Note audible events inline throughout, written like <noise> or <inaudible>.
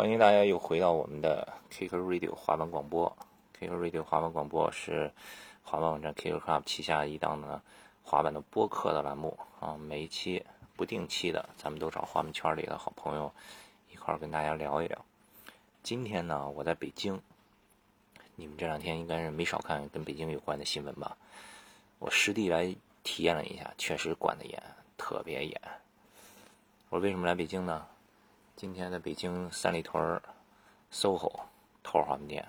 欢迎大家又回到我们的 Kick Radio 滑板广播。Kick Radio 滑板广播是滑板网站 Kick Club 旗下一档呢滑板的播客的栏目啊。每一期不定期的，咱们都找滑板圈里的好朋友一块儿跟大家聊一聊。今天呢，我在北京，你们这两天应该是没少看跟北京有关的新闻吧？我实地来体验了一下，确实管得严，特别严。我为什么来北京呢？今天在北京三里屯 SOHO 头滑板店，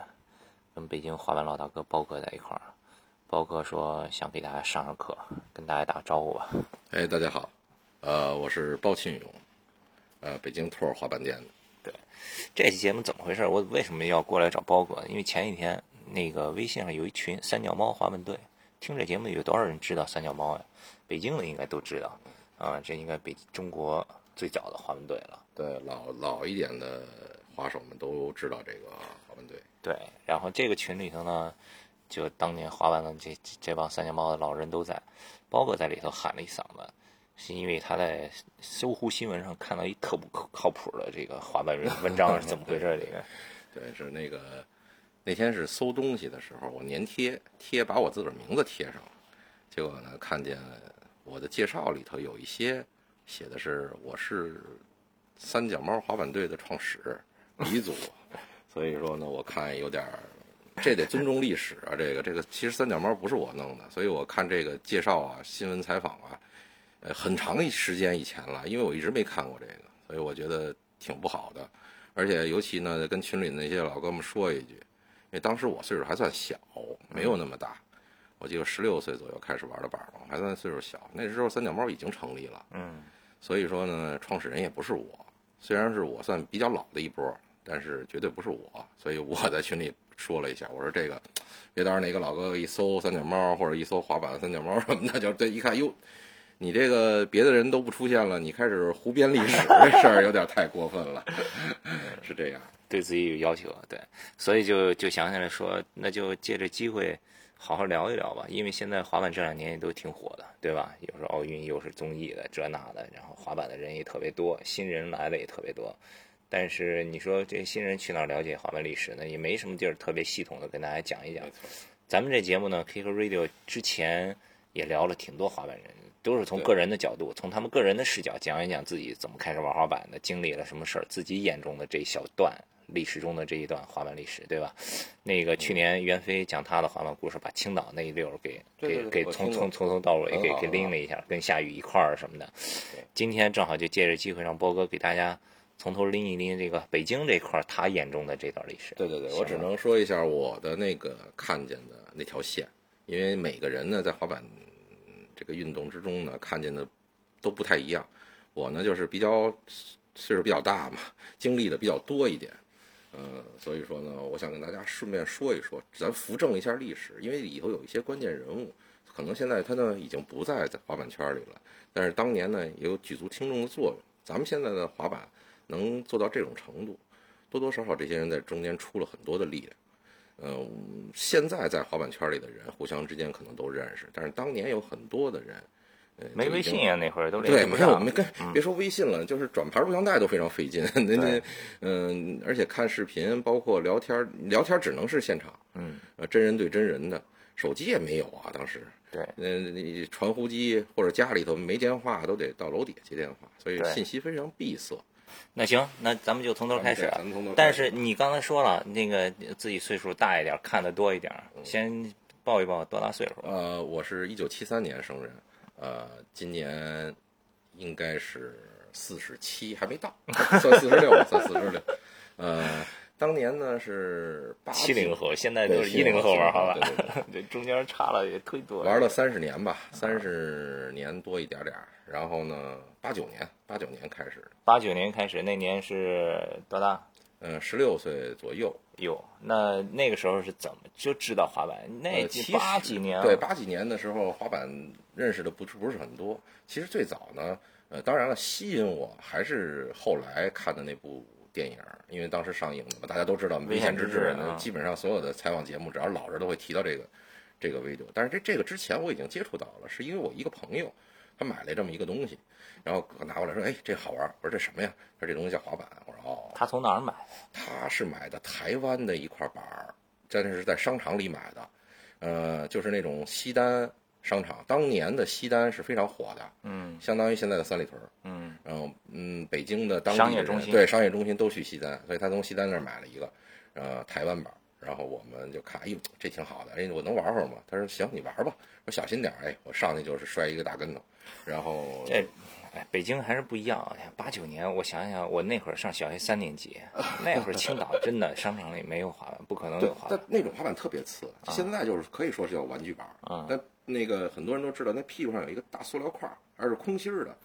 跟北京滑板老大哥包哥在一块儿。包哥说想给大家上上课，跟大家打个招呼吧。哎，大家好，呃，我是包庆勇，呃，北京托儿滑板店的。对，这期节目怎么回事？我为什么要过来找包哥？因为前几天那个微信上有一群三脚猫滑板队，听这节目有多少人知道三脚猫呀？北京的应该都知道啊，这应该北中国最早的滑板队了。对，老老一点的滑手们都知道这个滑板队。对，然后这个群里头呢，就当年滑板的这这帮三脚猫的老人都在，包哥在里头喊了一嗓子，是因为他在搜狐新闻上看到一特不靠靠谱的这个滑板文章是怎么回事？这 <laughs> 个对，是那个那天是搜东西的时候，我粘贴贴把我自个儿名字贴上了，结果呢，看见我的介绍里头有一些写的是我是。三脚猫滑板队的创始鼻祖，<laughs> 所以说呢，我看有点儿，这得尊重历史啊。这个这个，其实三脚猫不是我弄的，所以我看这个介绍啊、新闻采访啊，呃，很长一时间以前了，因为我一直没看过这个，所以我觉得挺不好的。而且尤其呢，跟群里那些老哥们说一句，因为当时我岁数还算小，没有那么大，我记得十六岁左右开始玩的板嘛，还算岁数小。那时候三脚猫已经成立了，嗯，所以说呢，创始人也不是我。虽然是我算比较老的一波，但是绝对不是我，所以我在群里说了一下，我说这个，别到时候哪个老哥哥一搜三脚猫或者一搜滑板三脚猫什么的，<laughs> 就这一看，哟，你这个别的人都不出现了，你开始胡编历史，这事儿有点太过分了，<laughs> 是这样，对自己有要求，对，所以就就想起来说，那就借着机会。好好聊一聊吧，因为现在滑板这两年也都挺火的，对吧？又是奥运，又是综艺的这那的，然后滑板的人也特别多，新人来的也特别多。但是你说这新人去哪儿了解滑板历史呢？也没什么地儿特别系统的跟大家讲一讲。咱们这节目呢，Kick Radio 之前也聊了挺多滑板人，都是从个人的角度，从他们个人的视角讲一讲自己怎么开始玩滑板的，经历了什么事儿，自己眼中的这一小段。历史中的这一段滑板历史，对吧？那个去年袁飞讲他的滑板故事，把青岛那一溜给给给从从从头到尾给给拎了一下，跟夏雨一块儿什么的。今天正好就借着机会让波哥给大家从头拎一拎这个北京这块儿他眼中的这段历史。对对对，我只能说一下我的那个看见的那条线，因为每个人呢在滑板这个运动之中呢看见的都不太一样。我呢就是比较岁数比较大嘛，经历的比较多一点。呃，所以说呢，我想跟大家顺便说一说，咱扶正一下历史，因为里头有一些关键人物，可能现在他呢已经不在在滑板圈里了，但是当年呢也有举足轻重的作用。咱们现在的滑板能做到这种程度，多多少少这些人在中间出了很多的力量。嗯，现在在滑板圈里的人互相之间可能都认识，但是当年有很多的人。没微信啊，那会儿都对，没有，没跟别说微信了，就是转盘录像带都非常费劲。<laughs> 那那嗯，而且看视频，包括聊天，聊天只能是现场，嗯，呃，真人对真人的，手机也没有啊，当时。对，嗯，你传呼机或者家里头没电话，都得到楼底下接电话，所以信息非常闭塞。那行，那咱们就从头开始。但是你刚才说了，那个自己岁数大一点，看的多一点，先报一报多大岁数？呃，我是一九七三年生人。呃，今年应该是四十七，还没到，<laughs> 算四十六，算四十六。呃，当年呢是七零后，现在都是一零后玩好吧？对对对，<laughs> 中间差了也忒多。玩了三十年吧，三十年多一点点。然后呢，八九年，八九年开始。八九年开始，那年是多大？嗯，十六岁左右。哟，那那个时候是怎么就知道滑板？那八几年？对，八几年的时候，滑板认识的不是不是很多。其实最早呢，呃，当然了，吸引我还是后来看的那部电影，因为当时上映的嘛，大家都知道《危险之至》，基本上所有的采访节目，只要老人都会提到这个这个 video。但是这这个之前我已经接触到了，是因为我一个朋友。他买了这么一个东西，然后拿过来说：“哎，这好玩。”我说：“这什么呀？”他说：“这东西叫滑板。”我说：“哦。”他从哪儿买？他是买的台湾的一块板儿，真的是在商场里买的，呃，就是那种西单商场，当年的西单是非常火的，嗯相当于现在的三里屯儿。嗯然后嗯，北京的当地商业中心对商业中心都去西单，所以他从西单那儿买了一个呃台湾板儿，然后我们就看，哎呦，这挺好的，哎，我能玩会儿吗？他说行，你玩吧，我小心点儿，哎，我上去就是摔一个大跟头，然后这，哎，北京还是不一样。哎呀，八九年，我想想，我那会儿上小学三年级，<laughs> 那会儿青岛真的商场里没有滑板，不可能有滑，板。但那种滑板特别次，现在就是可以说是叫玩具板儿，啊但那个很多人都知道，那屁股上有一个大塑料块儿，而是空心儿的，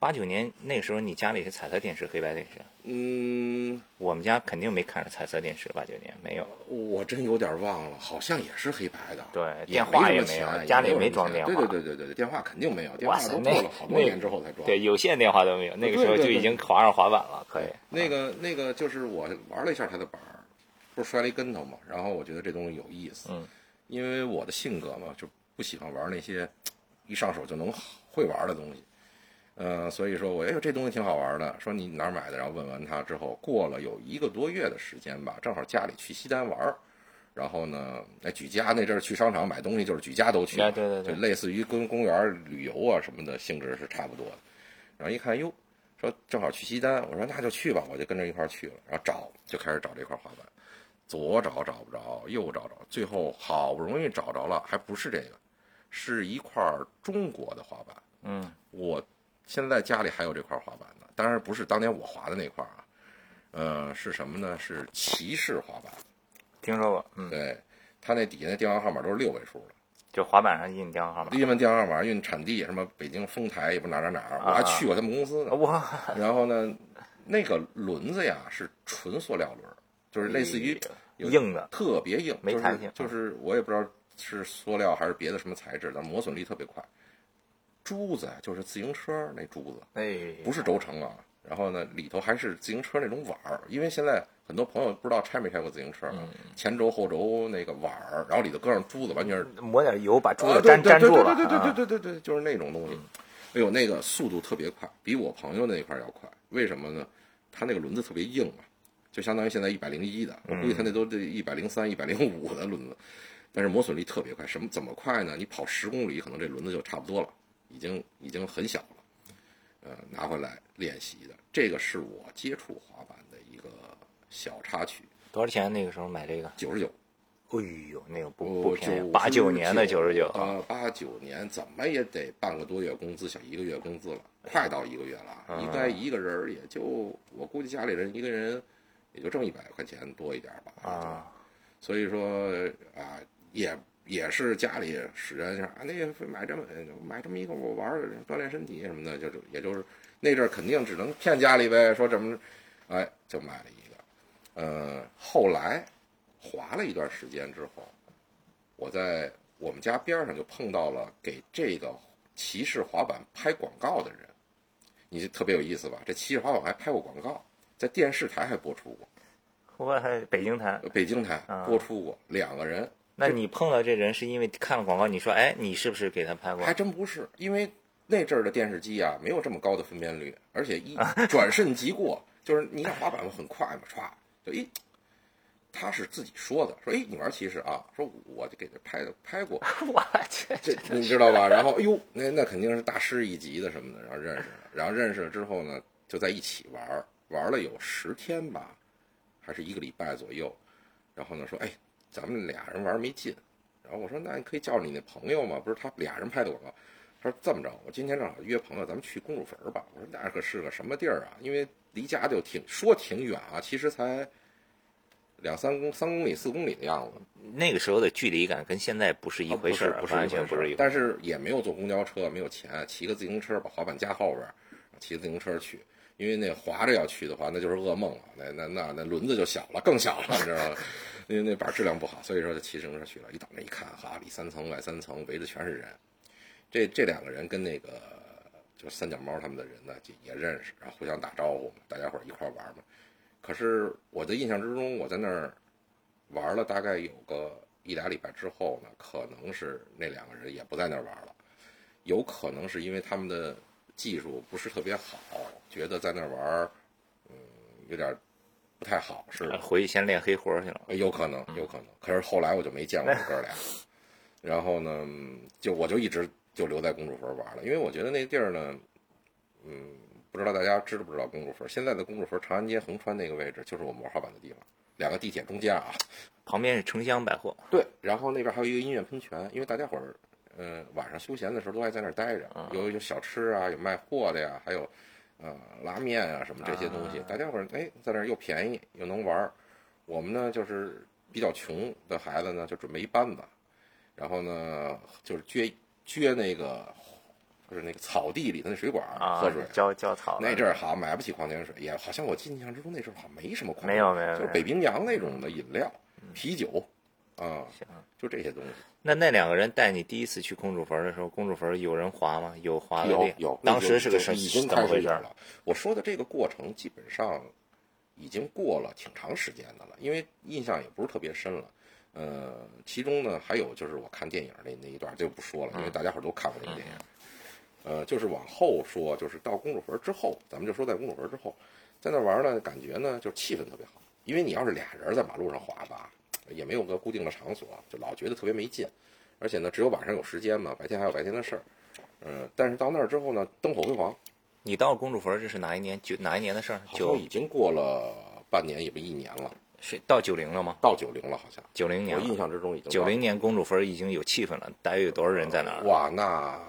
八九年那个时候，你家里是彩色电视、黑白电视？嗯，我们家肯定没看着彩色电视，八九年没有。我真有点忘了，好像也是黑白的。对电话也没有家里也没没装电话对对对对对，电话肯定没有，电话，过了好多年之后才装。对，有线电话都没有，那个时候就已经滑上滑板了，可以。那个那个就是我玩了一下他的板儿，不是摔了一跟头嘛，然后我觉得这东西有意思，嗯，因为我的性格嘛，就不喜欢玩那些一上手就能会玩的东西，呃，所以说我哎呦这东西挺好玩的，说你哪儿买的，然后问完他之后，过了有一个多月的时间吧，正好家里去西单玩儿。然后呢，哎，举家那阵儿去商场买东西，就是举家都去对对对就类似于跟公园旅游啊什么的性质是差不多的。然后一看，哟，说正好去西单，我说那就去吧，我就跟着一块儿去了。然后找就开始找这块滑板，左找找不着，右找找，最后好不容易找着了，还不是这个，是一块中国的滑板。嗯，我现在家里还有这块滑板呢，当然不是当年我滑的那块啊，呃，是什么呢？是骑士滑板。听说过，嗯，对，它那底下那电话号码都是六位数的。就滑板上印电话号码。一问电话号码，印产地什么北京丰台，也不哪儿哪儿哪儿，我还去过他们公司呢。哇，然后呢，那个轮子呀是纯塑料轮儿，就是类似于硬的，特别硬，没弹性就是就是我也不知道是塑料还是别的什么材质，但磨损力特别快。珠子就是自行车那珠子，哎，不是轴承啊。然后呢，里头还是自行车那种碗儿，因为现在很多朋友不知道拆没拆过自行车前轴后轴那个碗儿，然后里头搁上珠子，完全是抹点油把珠啊子粘对粘住了。对对对啊对对对对，就是那种东西。哎呦，那个速度特别快，比我朋友那块儿要快。为什么呢？他那个轮子特别硬啊，就相当于现在一百零一的，我估计他那都得一百零三、一百零五的轮子，但是磨损力特别快。什么怎么快呢？你跑十公里，可能这轮子就差不多了，已经已经很小了。呃，拿回来练习的，这个是我接触滑板的一个小插曲，多少钱？那个时候买这个？九十九。哎呦，那个不我不便宜，八九年的九十九。啊，八九年怎么也得半个多月工资，小一个月工资了，快到一个月了。嗯应该一个人也就，我估计家里人一个人也就挣一百块钱多一点吧。啊，所以说啊，也也是家里使人说啊，那个买这么买这么一个我玩儿锻炼身体什么的，就是也就是那阵儿肯定只能骗家里呗，说怎么，哎，就买了一个。呃，后来滑了一段时间之后，我在我们家边儿上就碰到了给这个骑士滑板拍广告的人，你这特别有意思吧？这骑士滑板还拍过广告，在电视台还播出过，我还北京台。北京台啊播出过两个人。那你碰到这人是因为看了广告，你说，哎，你是不是给他拍过还？真不是，因为那阵儿的电视机啊，没有这么高的分辨率，而且一 <laughs> 转瞬即过，就是你想滑板嘛，很快嘛，歘，就一，他是自己说的，说，哎，你玩骑士啊，说我就给他拍的拍过，<laughs> 我去，这你知道吧？然后，哎呦，那那肯定是大师一级的什么的，然后认识了，然后认识了之后呢，就在一起玩儿，玩了有十天吧，还是一个礼拜左右，然后呢说，哎，咱们俩人玩没劲，然后我说，那你可以叫你那朋友嘛，不是他俩人拍的广告。他说这么着，我今天正好约朋友，咱们去公主坟儿吧。我说那可是个什么地儿啊？因为离家就挺说挺远啊，其实才两三公三公里四公里的样子。那个时候的距离感跟现在不是一回事不是完全不是一回事。但是也没有坐公交车，没有钱，骑个自行车把滑板架后边儿，骑个自行车去。因为那滑着要去的话，那就是噩梦了。那那那那轮子就小了，更小了，你知道吗？因为那板质量不好，所以说就骑自行车去了。一到那一看，哈，里三层外三层，围着全是人。这这两个人跟那个就三脚猫他们的人呢，就也认识，然后互相打招呼嘛，大家伙一块玩嘛。可是我的印象之中，我在那儿玩了大概有个一俩礼拜之后呢，可能是那两个人也不在那儿玩了。有可能是因为他们的技术不是特别好，觉得在那儿玩儿，嗯，有点不太好，是吧？回去先练黑活去了。有可能，有可能。可是后来我就没见过这哥俩，<laughs> 然后呢，就我就一直就留在公主坟玩了，因为我觉得那地儿呢，嗯，不知道大家知不知道公主坟？现在的公主坟长安街横穿那个位置，就是我们玩滑板的地方，两个地铁中间啊。<laughs> 旁边是城乡百货，对，然后那边还有一个音乐喷泉，因为大家伙儿，呃，晚上休闲的时候都爱在那儿待着，有有小吃啊，有卖货的呀，还有，呃，拉面啊什么这些东西，大家伙儿哎，在那儿又便宜又能玩儿。我们呢就是比较穷的孩子呢，就准备一班子，然后呢就是撅撅那个就是那个草地里的那水管啊喝水。浇浇草那阵儿好买不起矿泉水，也好像我印象之中那阵儿好像没什么矿泉水，没有没有就是北冰洋那种的饮料、啤酒，啊，行。就这些东西。那那两个人带你第一次去公主坟的时候，公主坟有人滑吗？有滑的有有，当时是个什么已经怎开么回事了。我说的这个过程基本上已经过了挺长时间的了，因为印象也不是特别深了。呃，其中呢还有就是我看电影那那一段就不说了，因为大家伙都看过那个电影。呃，就是往后说，就是到公主坟之后，咱们就说在公主坟之后，在那玩呢，感觉呢就是气氛特别好，因为你要是俩人在马路上滑吧，也没有个固定的场所，就老觉得特别没劲。而且呢，只有晚上有时间嘛，白天还有白天的事儿。嗯，但是到那儿之后呢，灯火辉煌，你到公主坟这是哪一年？九哪一年的事儿？好九像已经过了半年，也不一年了，是到九零了吗？到九零了，好像九零年，我印象之中已经九零年公主坟已经有气氛了，大约有多少人在那儿？哇，那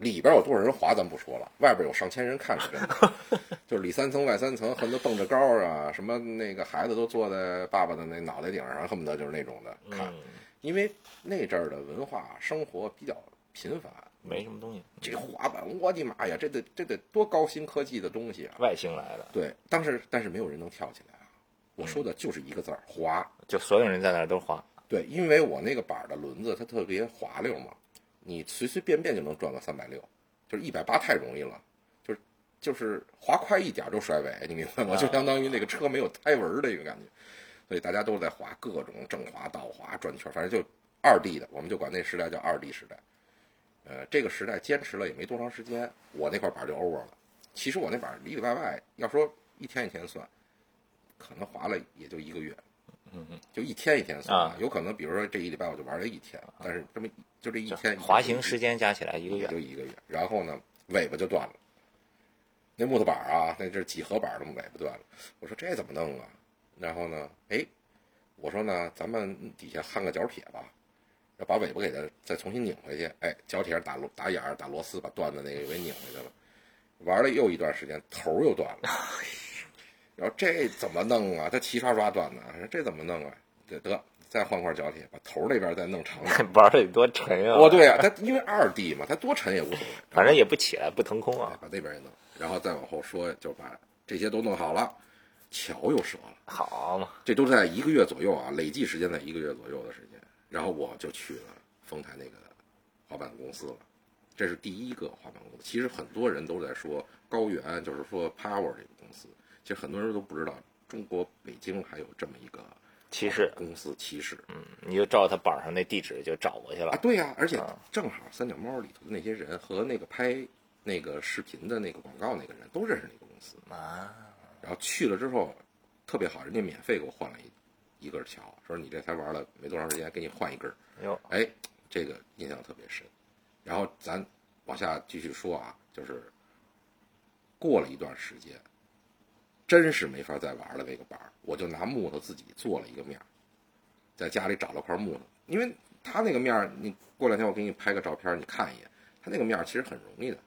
里边有多少人滑咱不说了，外边有上千人看着真的，<laughs> 就是里三层外三层，恨不得蹦着高啊，什么那个孩子都坐在爸爸的那脑袋顶上，恨不得就是那种的看，嗯，因为那阵儿的文化生活比较贫乏。没什么东西，这滑板，我的妈呀，这得这得多高新科技的东西啊！外星来的，对，当时但是没有人能跳起来啊。我说的就是一个字儿滑。就所有人在那儿都滑。对，因为我那个板儿的轮子它特别滑溜嘛，你随随便便就能赚个三百六，就是一百八太容易了，就是就是滑快一点就甩尾，你明白吗？就相当于那个车没有胎纹儿的一个感觉，所以大家都在滑各种正滑、倒滑、转圈，反正就二 D 的，我们就管那时代叫二 D 时代。呃，这个时代坚持了也没多长时间，我那块板儿就 over 了。其实我那板儿里里外外，要说一天一天算，可能滑了也就一个月。嗯嗯，就一天一天算啊有可能比如说这一礼拜我就玩了一天，但是这么就这一天滑行时间加起来一个月，就一个月，然后呢尾巴就断了，那木头板啊，那这是几何板儿的尾巴断了，我说这怎么弄啊？然后呢，哎，我说呢，咱们底下焊个角铁吧，要把尾巴给它再重新拧回去，哎，角铁上打螺打眼儿打螺丝，把断的那个给拧回去了。玩了又一段时间，头又断了。<laughs> 然后这怎么弄啊？他齐刷刷断的，说这怎么弄啊？得得，再换块角铁，把头儿那边再弄长点。<laughs> 玩的得多沉啊！哦，对啊，它因为二 D 嘛，它多沉也无所谓，<laughs> 反正也不起来，不腾空啊。哎把那边也弄，然后再往后说，就把这些都弄好了，桥又折了，好嘛，这都在一个月左右啊，累计时间在一个月左右的时间。然后我就去了丰台那个滑板公司了，这是第一个滑板公司。其实很多人都在说高原，就是说 Power 这个公司，其实很多人都不知道中国北京还有这么一个骑士，公司骑士。嗯，你就照他板上那地址就找过去了啊，对呀、而且啊正好三脚猫里头的那些人和那个拍那个视频的那个广告那个人都认识那个公司，啊，然后去了之后特别好，人家免费给我换了一一根桥，说你这才玩了没多长时间，给你换一根儿，哟，哎，这个印象特别深。然后咱往下继续说啊，就是过了一段时间，真是没法再玩了那个板儿，我就拿木头自己做了一个面儿，在家里找了块木头，因为他那个面儿，你过两天我给你拍个照片，你看一眼，他那个面儿其实很容易的，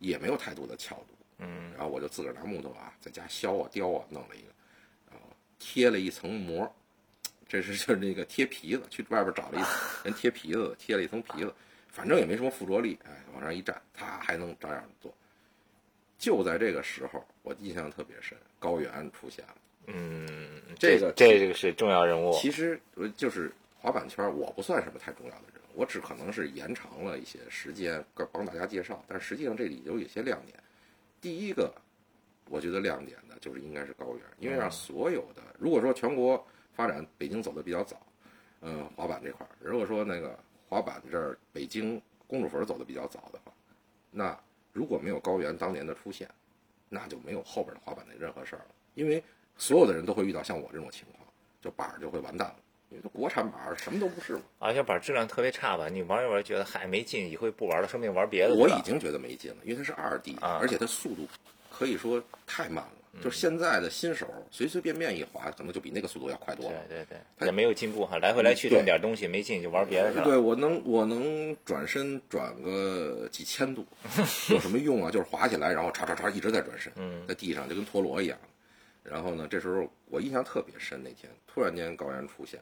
也没有太多的巧度。嗯，然后我就自个儿拿木头啊，在家削啊雕啊，弄了一个，然后贴了一层膜，这是就是那个贴皮子，去外边找了一人贴皮子，贴了一层皮子，反正也没什么附着力，哎，往上一站，它还能照样做。就在这个时候，我印象特别深，高原出现了。嗯，这个这个是重要人物。其实呃就是滑板圈，我不算什么太重要的人，我只可能是延长了一些时间帮帮大家介绍，但实际上这里有一些亮点。第一个，我觉得亮点的就是应该是高原，因为让所有的，如果说全国发展，北京走的比较早，嗯，滑板这块儿，如果说那个滑板这儿北京公主坟走的比较早的话，那如果没有高原当年的出现，那就没有后边的滑板的任何事儿了，因为所有的人都会遇到像我这种情况，就板儿就会完蛋了，因为它国产板儿什么都不是嘛。而且板质量特别差吧？你玩一玩觉得嗨没劲，以后不玩了，说不定玩别的。我已经觉得没劲了，因为它是二 D，、啊而且它速度可以说太慢了。就是现在的新手随随便便一滑，可能就比那个速度要快多了。对对对，也没有进步哈，来回来去对挣点东西没劲就玩别的去了。对我能我能转身转个几千度，<laughs> 有什么用啊？<laughs> 就是滑起来，然后叉叉叉一直在转身，嗯在地上就跟陀螺一样。然后呢，这时候我印象特别深，那天突然间高原出现，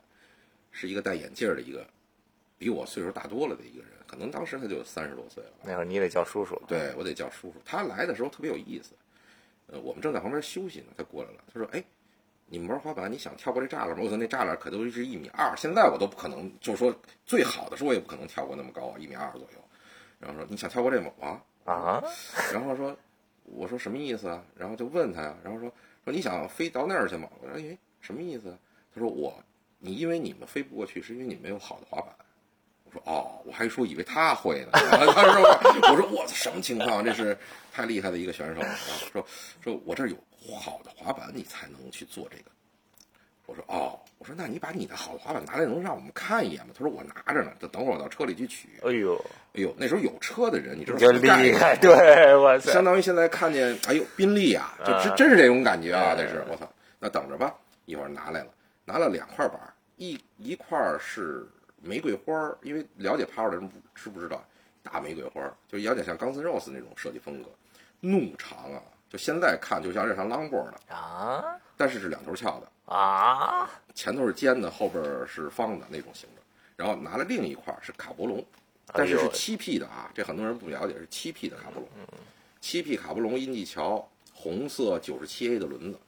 是一个戴眼镜的一个，比我岁数大多了的一个人，可能当时他就三十多岁了。那会儿你得叫叔叔。对我得叫叔叔。他来的时候特别有意思，呃，我们正在旁边休息呢，他过来了，他说：“哎，你们玩滑板，你想跳过这栅栏吗？”我说：“那栅栏可都是一米二，现在我都不可能，就是说最好的时候我也不可能跳过那么高啊，一米二左右。”然后说：“你想跳过这吗？”啊，啊，然后说：“我说什么意思啊？”然后就问他呀，然后说：“说你想飞到那儿去吗？”我说：“哎，什么意思啊？”他说：“我，你因为你们飞不过去，是因为你没有好的滑板。”我说哦，我还说以为他会呢。<laughs> 他说，我说我什么情况？这是太厉害的一个选手了。然后说说我这儿有好的滑板，你才能去做这个。我说哦，我说那你把你的好的滑板拿来，能让我们看一眼吗？他说我拿着呢，等等会儿我到车里去取。哎呦，哎呦，那时候有车的人，你知道就什么概念厉害，对，哇塞，相当于现在看见，哎呦，宾利啊，就啊真真是这种感觉啊！嗯这是我操，那等着吧，一会儿拿来了，拿了两块板，一一块是玫瑰花儿，因为了解 Power 的人不知不知道，大玫瑰花儿就有点像 Guns N' Roses 那种设计风格，怒长啊，就现在看就像这上 longboard 的，啊？但是是两头翘的，啊，前头是尖的，后边儿是方的那种形状，然后拿了另一块儿是卡博龙，但是是七 P 的啊，这很多人不了解，是七 P 的卡博龙，七 P 卡博龙阴迹桥，红色九十七 A 的轮子。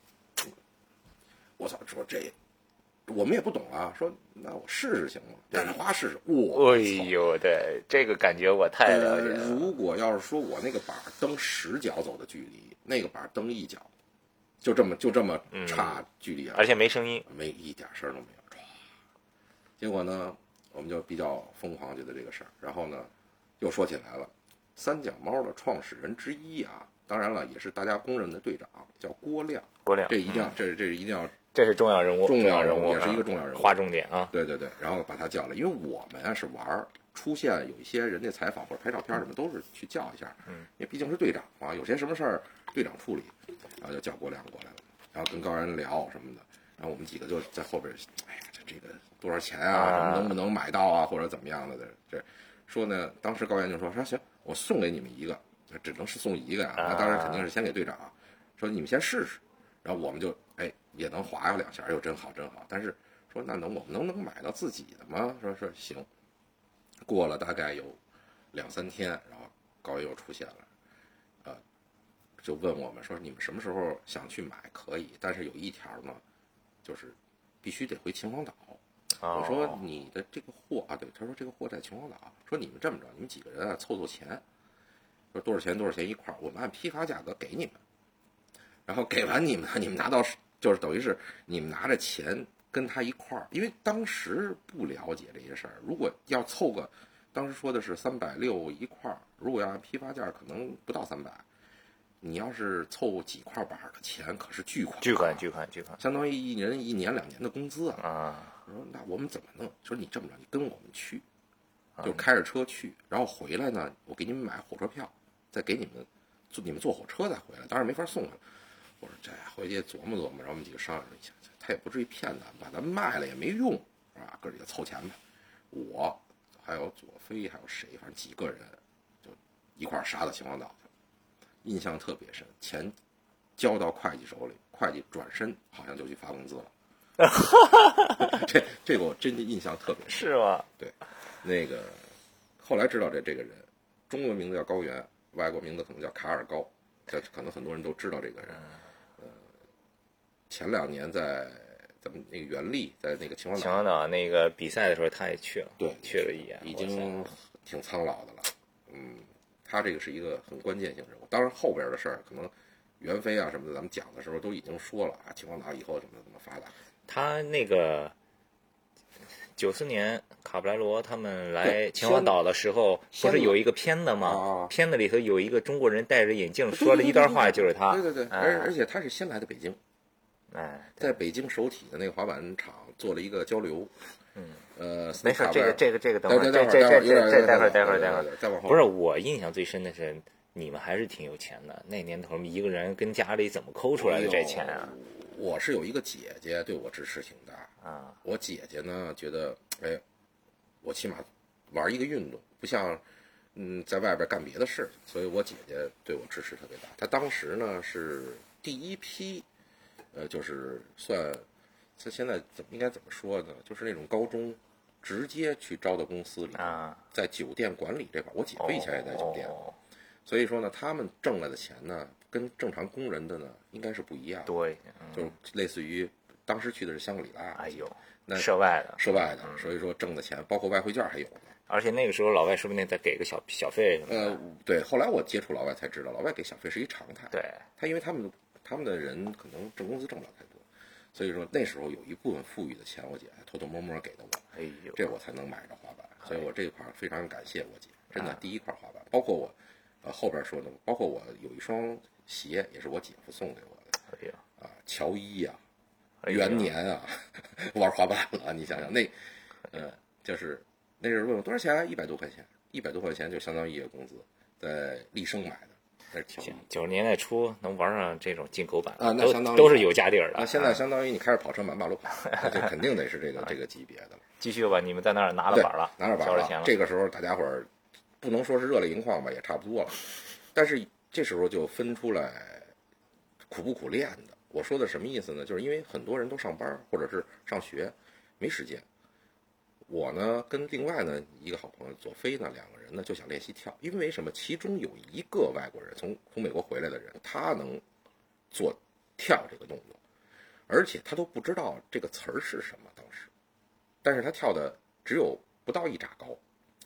我操，说这我们也不懂啊，说那我试试行吗？<laughs> 赶花试试，我哎操！呦，对，这个感觉我太了解。如果要是说我那个板儿蹬十脚走的距离，那个板儿蹬一脚，就这么就这么差距离啊，而且没声音，没一点声儿都没有。唰，结果呢，我们就比较疯狂，觉得这个事儿。然后呢，又说起来了，三脚猫的创始人之一啊，当然了，也是大家公认的队长，叫郭亮。郭亮，这一定要，这这是一定要，这是重要人物，重要人物也是一个啊重要人物划重点啊。对对对。然后把他叫来，因为我们啊是玩儿，出现有一些人家采访或者拍照片什么，都是去叫一下。嗯，因为毕竟是队长嘛，有些什么事儿队长处理，然后就叫郭亮过来了，然后跟高人聊什么的。然后我们几个就在后边，哎呀，这这个多少钱啊？啊什么能不能买到啊？或者怎么样的？这说呢，当时高原就说说行，我送给你们一个，只能是送一个啊、那当然肯定是先给队长，说你们先试试。然后我们就哎也能划呀两下，哎呦真好真好。但是说那能我们能能买到自己的吗？说是行。过了大概有两三天，然后高原又出现了，呃，就问我们说你们什么时候想去买可以，但是有一条呢，就是必须得回秦皇岛。哦我说你的这个货啊，对，他说这个货在秦皇岛。说你们这么着，你们几个人啊凑凑钱，说多少钱多少钱一块儿，我们按批发价格给你们。然后给完你们，你们拿到就是等于是你们拿着钱跟他一块儿，因为当时不了解这些事儿。如果要凑个，当时说的是三百六一块儿，如果要按批发价，可能不到三百。你要是凑几块板儿的钱，可是巨款，巨款巨款巨款相当于一人一年两年的工资啊。啊！我说那我们怎么弄？说你这么着，你跟我们去，啊就开着车去，然后回来呢，我给你们买火车票，再给你们坐你们坐火车再回来，当然没法送回来。我说这回去琢磨琢磨，然后我们几个商量一下，他也不至于骗咱，把咱卖了也没用，是吧？哥几个凑钱呗。我还有左飞，还有谁，反正几个人就一块儿杀到秦皇岛去了，印象特别深。钱交到会计手里，会计转身好像就去发工资了。<laughs> 这这个我真的印象特别深。是吗？对那个后来知道这这个人，中文名字叫高原，外国名字可能叫卡尔高，这可能很多人都知道这个人。呃，前两年在咱们那个袁立，在那个秦皇岛，秦皇岛那个比赛的时候，他也去了，对去了一眼，已经挺苍老的了。嗯，他这个是一个很关键性人物。当然后边的事儿，可能袁飞啊什么的，咱们讲的时候都已经说了啊，秦皇岛以后怎么怎么发达。他那个九四年卡布莱罗他们来对秦皇岛的时候，不先是有一个片子啊吗啊？片子里头有一个中国人戴着眼镜说了一段话，就是他。对对对，哎而而且他是先来的北京，哎，在北京首体的那个滑板场做了一个交流。嗯，呃，没事，这个这个这个等会儿，这这这这这待会儿待会儿待会儿。再往后。不是，我印象最深的是你们还是挺有钱的。那年头一个人跟家里怎么抠出来的这钱啊？我是有一个姐姐，对我支持挺大。啊，我姐姐呢，觉得，哎，我起码玩一个运动，不像，嗯，在外边干别的事，所以我姐姐对我支持特别大。她当时呢是第一批，呃，就是算，他现在怎么应该怎么说呢？就是那种高中直接去招到公司里，啊，在酒店管理这块，我姐夫以前也在酒店，哦所以说呢，他们挣来的钱呢，跟正常工人的呢应该是不一样的，多一些。嗯就是类似于当时去的是香格里拉，哎呦，那涉外的，涉外的，所以说挣的钱包括外汇券还有呢。而且那个时候老外说不定再给个小小费什么的。呃，对，后来我接触老外才知道，老外给小费是一常态。对，他因为他们他们的人可能挣工资挣不了太多，所以说那时候有一部分富裕的钱，我姐还偷偷摸摸给的我，哎呦，这我才能买着滑板。所以我这一块儿非常感谢我姐，真的啊。第一块滑板，包括我，呃后边说的，包括我有一双鞋也是我姐夫送给我的。哎呀，啊，乔伊呀、元年啊，<laughs> 玩滑板了，你想想那，呃，就是那时候问我多少钱，一百多块钱，一百多块钱就相当于一个工资，在立生买的，那行，九十年代初能玩上这种进口版啊那都相当于都是有家底儿的。那现在啊相当于你开着跑车满马路跑，那就肯定得是这个这个级别的了。继续吧，你们在那儿拿了对板了，拿着板交了钱了。这个时候大家伙儿不能说是热泪盈眶吧，也差不多了。但是这时候就分出来苦不苦练的。我说的什么意思呢？就是因为很多人都上班或者是上学，没时间。我呢跟另外呢一个好朋友左飞呢两个人呢就想练习跳，因为什么？其中有一个外国人从从美国回来的人，他能做跳这个动作，而且他都不知道这个词儿是什么。当时，但是他跳的只有不到一拃高，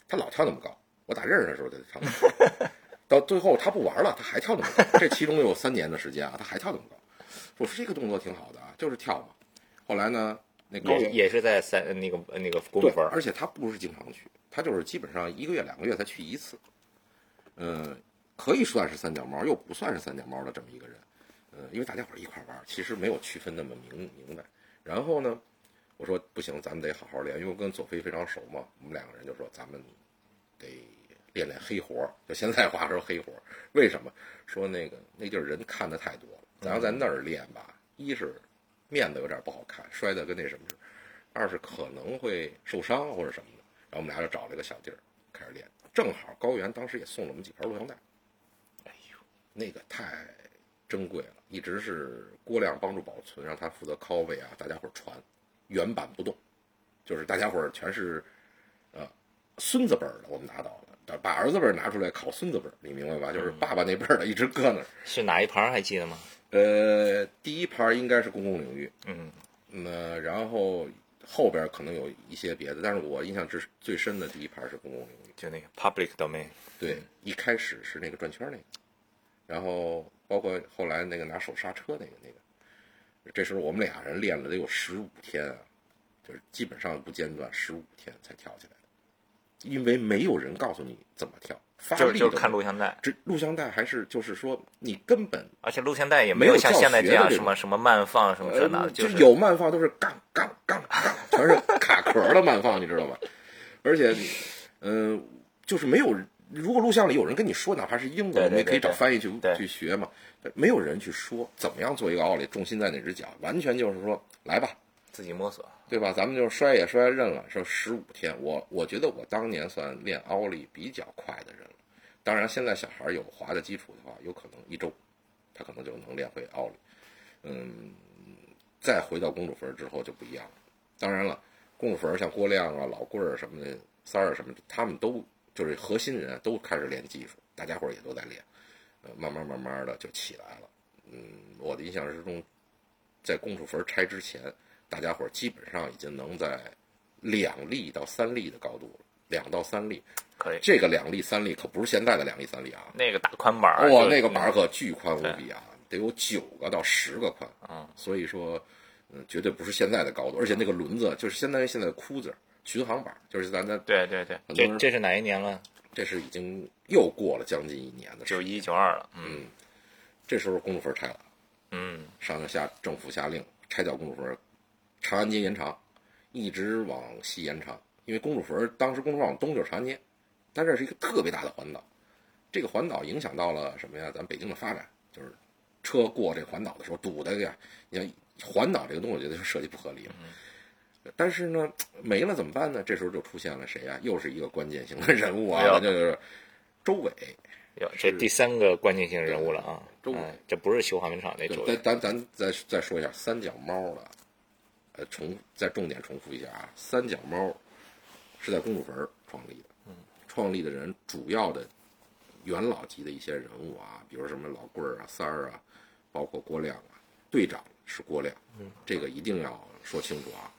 他老跳那么高。我打认识的时候他就跳那么高，到最后他不玩了，他还跳那么高。这其中有三年的时间啊，他还跳那么高。我说这个动作挺好的啊，就是跳嘛。后来呢，那高也也是在三那个那个公分而且他不是经常去，他就是基本上一个月两个月才去一次。嗯，可以算是三脚猫，又不算是三脚猫的这么一个人。嗯，因为大家伙儿一块玩，其实没有区分那么明明白。然后呢，我说不行，咱们得好好练，因为我跟左飞非常熟嘛，我们两个人就说咱们得练练黑活儿，就现在话说黑活儿。为什么？说那个那地儿人看的太多了，咱要在那儿练吧，一是面子有点不好看，摔得跟那什么似的；二是可能会受伤或者什么的。然后我们俩就找了一个小地儿开始练，正好高原当时也送了我们几盘录像带，哎呦，那个太珍贵了，一直是郭亮帮助保存，让他负责拷贝啊，大家伙儿传，原版不动，就是大家伙儿全是，呃，孙子辈儿的我们拿到了，把儿子辈儿拿出来考孙子辈儿，你明白吧？就是爸爸那辈儿的一直搁那儿。是哪一盘还记得吗？呃，第一盘应该是公共领域，嗯，那然后后边可能有一些别的，但是我印象最最深的第一盘是公共领域。就那个 public domain。对，一开始是那个转圈那个，然后包括后来那个拿手刹车那个那个，这时候我们俩人练了得有十五天啊，就是基本上不间断，十五天才跳起来的，因为没有人告诉你怎么跳，发力的就就是看录像带，这录像带还是就是说你根本而且录像带也没有有像现在这样什么什么慢放什么这那呃，的，就是有慢放都是杠杠杠杠，全是卡壳的慢放，你知道吗？而且，嗯、就是没有，如果录像里有人跟你说，哪怕是英文，对对我们也可以找翻译去去学嘛。没有人去说怎么样做一个奥利，重心在哪只脚，完全就是说来吧，自己摸索。对吧？咱们就摔也摔认了，说十五天，我我觉得我当年算练奥利比较快的人了。当然，现在小孩有滑的基础的话，有可能一周，他可能就能练会奥利。嗯，再回到公主坟之后就不一样了。当然了，公主坟像郭亮啊、老棍儿什么的、三儿什么，他们都就是核心人都开始练技术，大家伙儿也都在练，呃，慢慢慢慢的就起来了。嗯，我的印象之中，在公主坟拆之前，大家伙儿基本上已经能在两粒到三粒的高度了，两到三粒。可以，这个两粒三粒可不是现在的两粒三粒啊，那个大宽板儿，哇，就那个板儿可巨宽无比啊，得有九个到十个宽嗯所以说，嗯，绝对不是现在的高度，而且那个轮子就是相当于现在的箍子，巡航板，就是咱的对对对，这这是哪一年了？这是已经又过了将近一年的。九一九二了。嗯嗯，这时候公路坟拆了，嗯上下政府下令拆掉公路坟，长安街延长，一直往西延长。因为公主坟当时公主坟往东就是长安街，但这是一个特别大的环岛，这个环岛影响到了什么呀？咱北京的发展，就是车过这环岛的时候堵的呀。你看环岛这个东西，我觉得就设计不合理了。但是呢，没了怎么办呢？这时候就出现了谁呀？又是一个关键性的人物啊，哎就是周伟。哟，这第三个关键性人物了啊！周哎这不是修滑冰场那周对，咱咱咱再再说一下三脚猫的，呃，重再重点重复一下啊，三脚猫是在公主坟儿创立的，嗯，创立的人主要的元老级的一些人物啊，比如什么老棍儿啊、三儿啊，包括郭亮啊，队长是郭亮，嗯，这个一定要说清楚啊，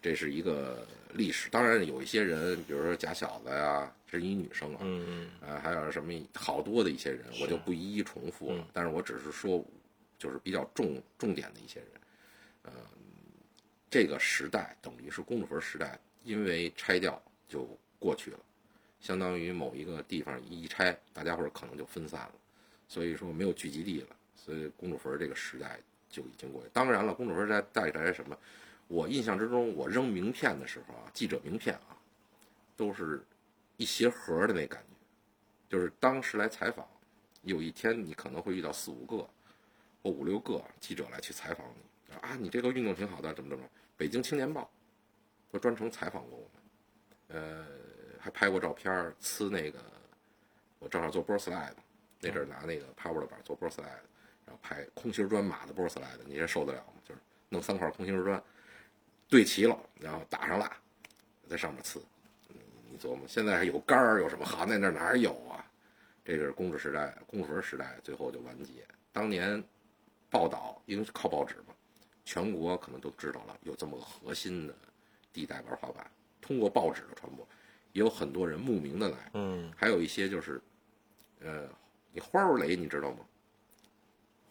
这是一个历史。当然有一些人，比如说假小子呀，这是一女生啊，嗯嗯呃，还有什么好多的一些人，我就不一一重复了。但是我只是说，就是比较重重点的一些人。呃，这个时代等于是公主坟时代，因为拆掉就过去了，相当于某一个地方一拆，大家伙可能就分散了，所以说没有聚集地了，所以公主坟这个时代就已经过去。当然了，公主坟在带来什么？我印象之中，我扔名片的时候啊，记者名片啊，都是一鞋盒的那感觉。就是当时来采访，有一天你可能会遇到四五个或五六个记者来去采访你啊，你这个运动挺好的，怎么怎么？北京青年报都专程采访过我们，呃，还拍过照片儿，呲那个，我正好做 board slide，那阵儿拿那个 power 的板做 board slide，然后拍空心砖码的 board slide，你这受得了吗？就是弄三块空心砖对齐了，然后打上蜡，在上面呲。你琢磨，现在还有杆儿，有什么好？那那哪儿有啊？这个是公主时代、公主时代，最后就完结。当年报道，因为靠报纸嘛，全国可能都知道了有这么个核心的地带玩滑板。通过报纸的传播，也有很多人慕名的来，嗯还有一些就是，呃，你花儿雷你知道吗？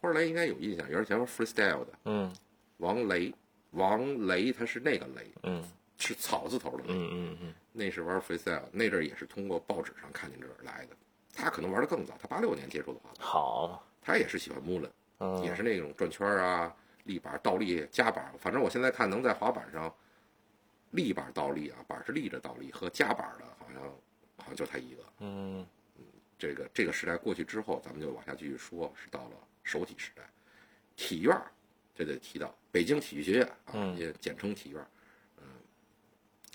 花儿雷应该有印象，有点像 freestyle 的嗯王雷，王雷他是那个雷，嗯 <laughs> 是草字头的雷。嗯嗯嗯那是玩 freestyle，那阵儿也是通过报纸上看见这儿来的。他可能玩的更早，他八六年接触的滑板，好，他也是喜欢嗯也是那种转圈儿啊、立板、倒立、夹板。反正我现在看能在滑板上立板倒立啊，板是立着倒立和夹板的，好像好像就他一个。嗯这个这个时代过去之后，咱们就往下继续说，是到了手体时代。体院儿这得提到北京体育学院啊，嗯也简称体院。嗯，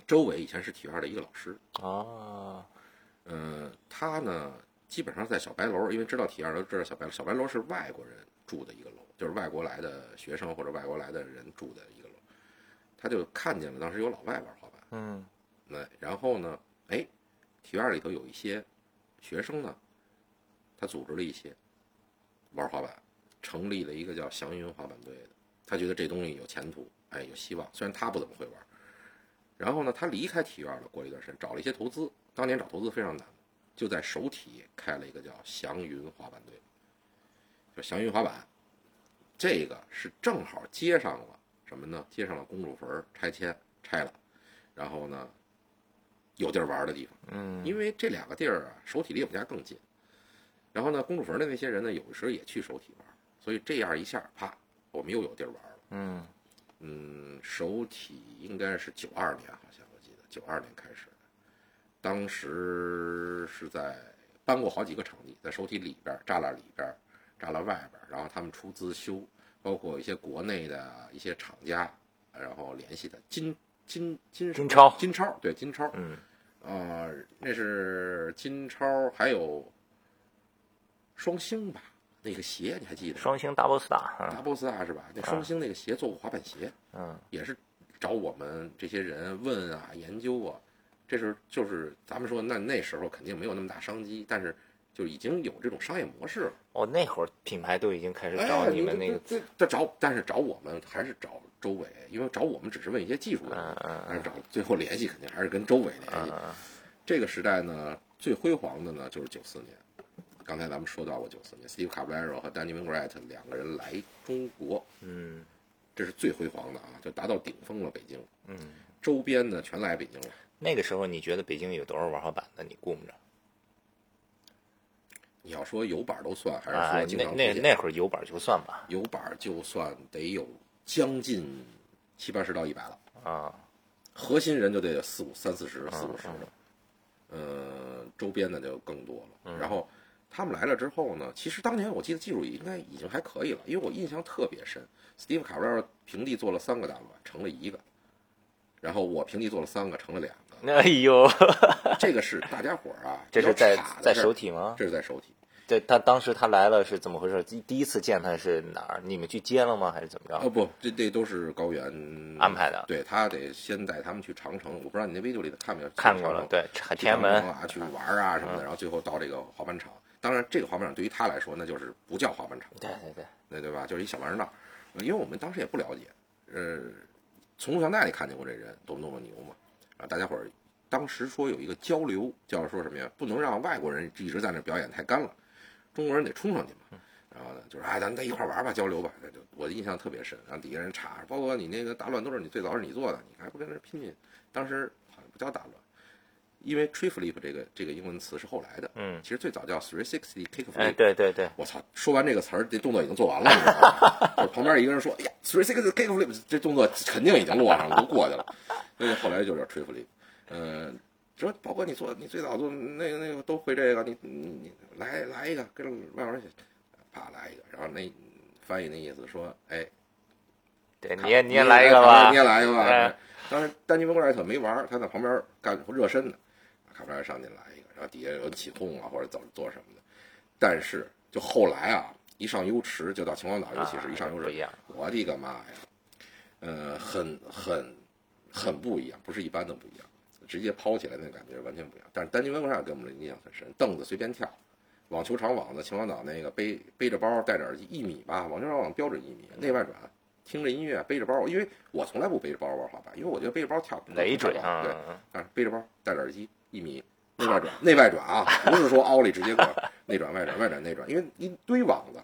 周伟以前是体院的一个老师。啊呃，他呢基本上在小白楼，因为知道体院都知道小白楼，小白楼是外国人住的一个楼，就是外国来的学生或者外国来的人住的一个楼。他就看见了当时有老外玩滑板，嗯那然后呢，哎，体院里头有一些学生呢，他组织了一些玩滑板，成立了一个叫祥云滑板队的。他觉得这东西有前途，哎，有希望。虽然他不怎么会玩，然后呢，他离开体院了，过了一段时间，找了一些投资。当年找投资非常难，就在首体开了一个叫祥云滑板队，就祥云滑板，这个是正好接上了什么呢？接上了公主坟儿拆迁拆了，然后呢，有地儿玩的地方。嗯因为这两个地儿啊，首体离我们家更近。然后呢，公主坟的那些人呢，有的时候也去首体玩，所以这样一下，啪，我们又有地儿玩了。嗯嗯，首体应该是九二年，好像我记得九二年开始的，当时是在搬过好几个场地，在首体里边、栅栏里边、栅栏外边，然后他们出资修，包括一些国内的一些厂家，然后联系的金金金金超金超对金超，嗯啊、那是金超，还有双星吧，那个鞋你还记得？双星 double star 达啊波斯大是吧？那双星那个鞋做过滑板鞋，嗯也是找我们这些人问啊、研究啊。这是就是咱们说那那时候肯定没有那么大商机，但是就已经有这种商业模式了。哦那会儿品牌都已经开始哎，找你们那个这这这找，但是找我们还是找周伟，因为找我们只是问一些技术问题，嗯嗯但是找最后联系肯定还是跟周伟联系。嗯这个时代呢，最辉煌的呢就是九四年。刚才咱们说到过九四年，Steve Caballero 和 Danny Mingrat 两个人来中国，嗯这是最辉煌的啊，就达到顶峰了。北京，嗯周边呢全来北京了。那个时候你觉得北京有多少玩滑板的？你估摸着？你要说有板都算，还是啊说，经那那那会儿有板就算吧。有板就算得有将近七八十到一百了，啊，核心人就得有四五三四十四五十的，呃，周边的就更多了。然后他们来了之后呢，其实当年我记得技术应该已经还可以了，因为我印象特别深，Steve 卡布尔平地做了三个单板，成了一个，然后我平地做了三个，成了两个。<laughs> 哎呦，<laughs> 这个是大家伙儿啊，这是在在首体吗？这是在首体。对他当时他来了是怎么回事？第第一次见他是哪儿？你们去接了吗？还是怎么着？哦不，这这都是高原安排的对他得先带他们去长城，我不知道你那 video 里头看没有？看过了，对，天安门啊，去玩儿啊什么的，然后最后到这个滑板场。当然，这个滑板场对于他来说，那就是不叫滑板场，对对对，那对吧？就是一小玩闹。呃因为我们当时也不了解，呃，从录像带里看见过这人多么多么牛嘛。啊，大家伙儿当时说有一个交流，叫说什么呀？不能让外国人一直在那表演太干了，中国人得冲上去嘛。然后呢，就是啊，咱咱一块玩吧，交流吧。那就我印象特别深。然后底下人查，包括你那个大乱斗是你最早是你做的，你还不跟人拼拼？当时好像不叫大乱，因为 tree flip 这个这个英文词是后来的，嗯其实最早叫 three sixty kick flip。哎，对对对，我操！说完这个词儿，这动作已经做完了，你知道吗？<laughs> 就是旁边一个人说：“哎呀，three sixty kick flip，这动作肯定已经落上了，都过去了。<laughs> ”所以后来就叫 tree flip。嗯，说包括你做，你最早做那个那个都会这个，你你你来来一个，跟外边去，啪来一个，然后那翻译那意思说：“哎，对，你也你也来一个吧你也来一个吧。<laughs> 当时丹尼文格莱特没玩儿，他在旁边干热身呢，卡布莱上去来一个，然后底下有人起哄啊，或者怎么做什么的。但是就后来啊，一上优池就到秦皇岛，尤其是一上优池，我的个妈呀，呃，很很很不一样，不是一般的不一样，直接抛起来那感觉完全不一样。但是丹尼文格莱特给我们的印象很深，凳子随便跳。网球场网子，秦皇岛那个背背着包戴着耳机一米吧，网球场网标准一米，内外转，听着音乐背着包，因为我从来不背着包玩滑板，因为我觉得背着包跳不累赘不太好对，但是，背着包戴着耳机一米，内外转，内外转啊，不是说奥利直接过内转外转外转内转，因为一堆网子，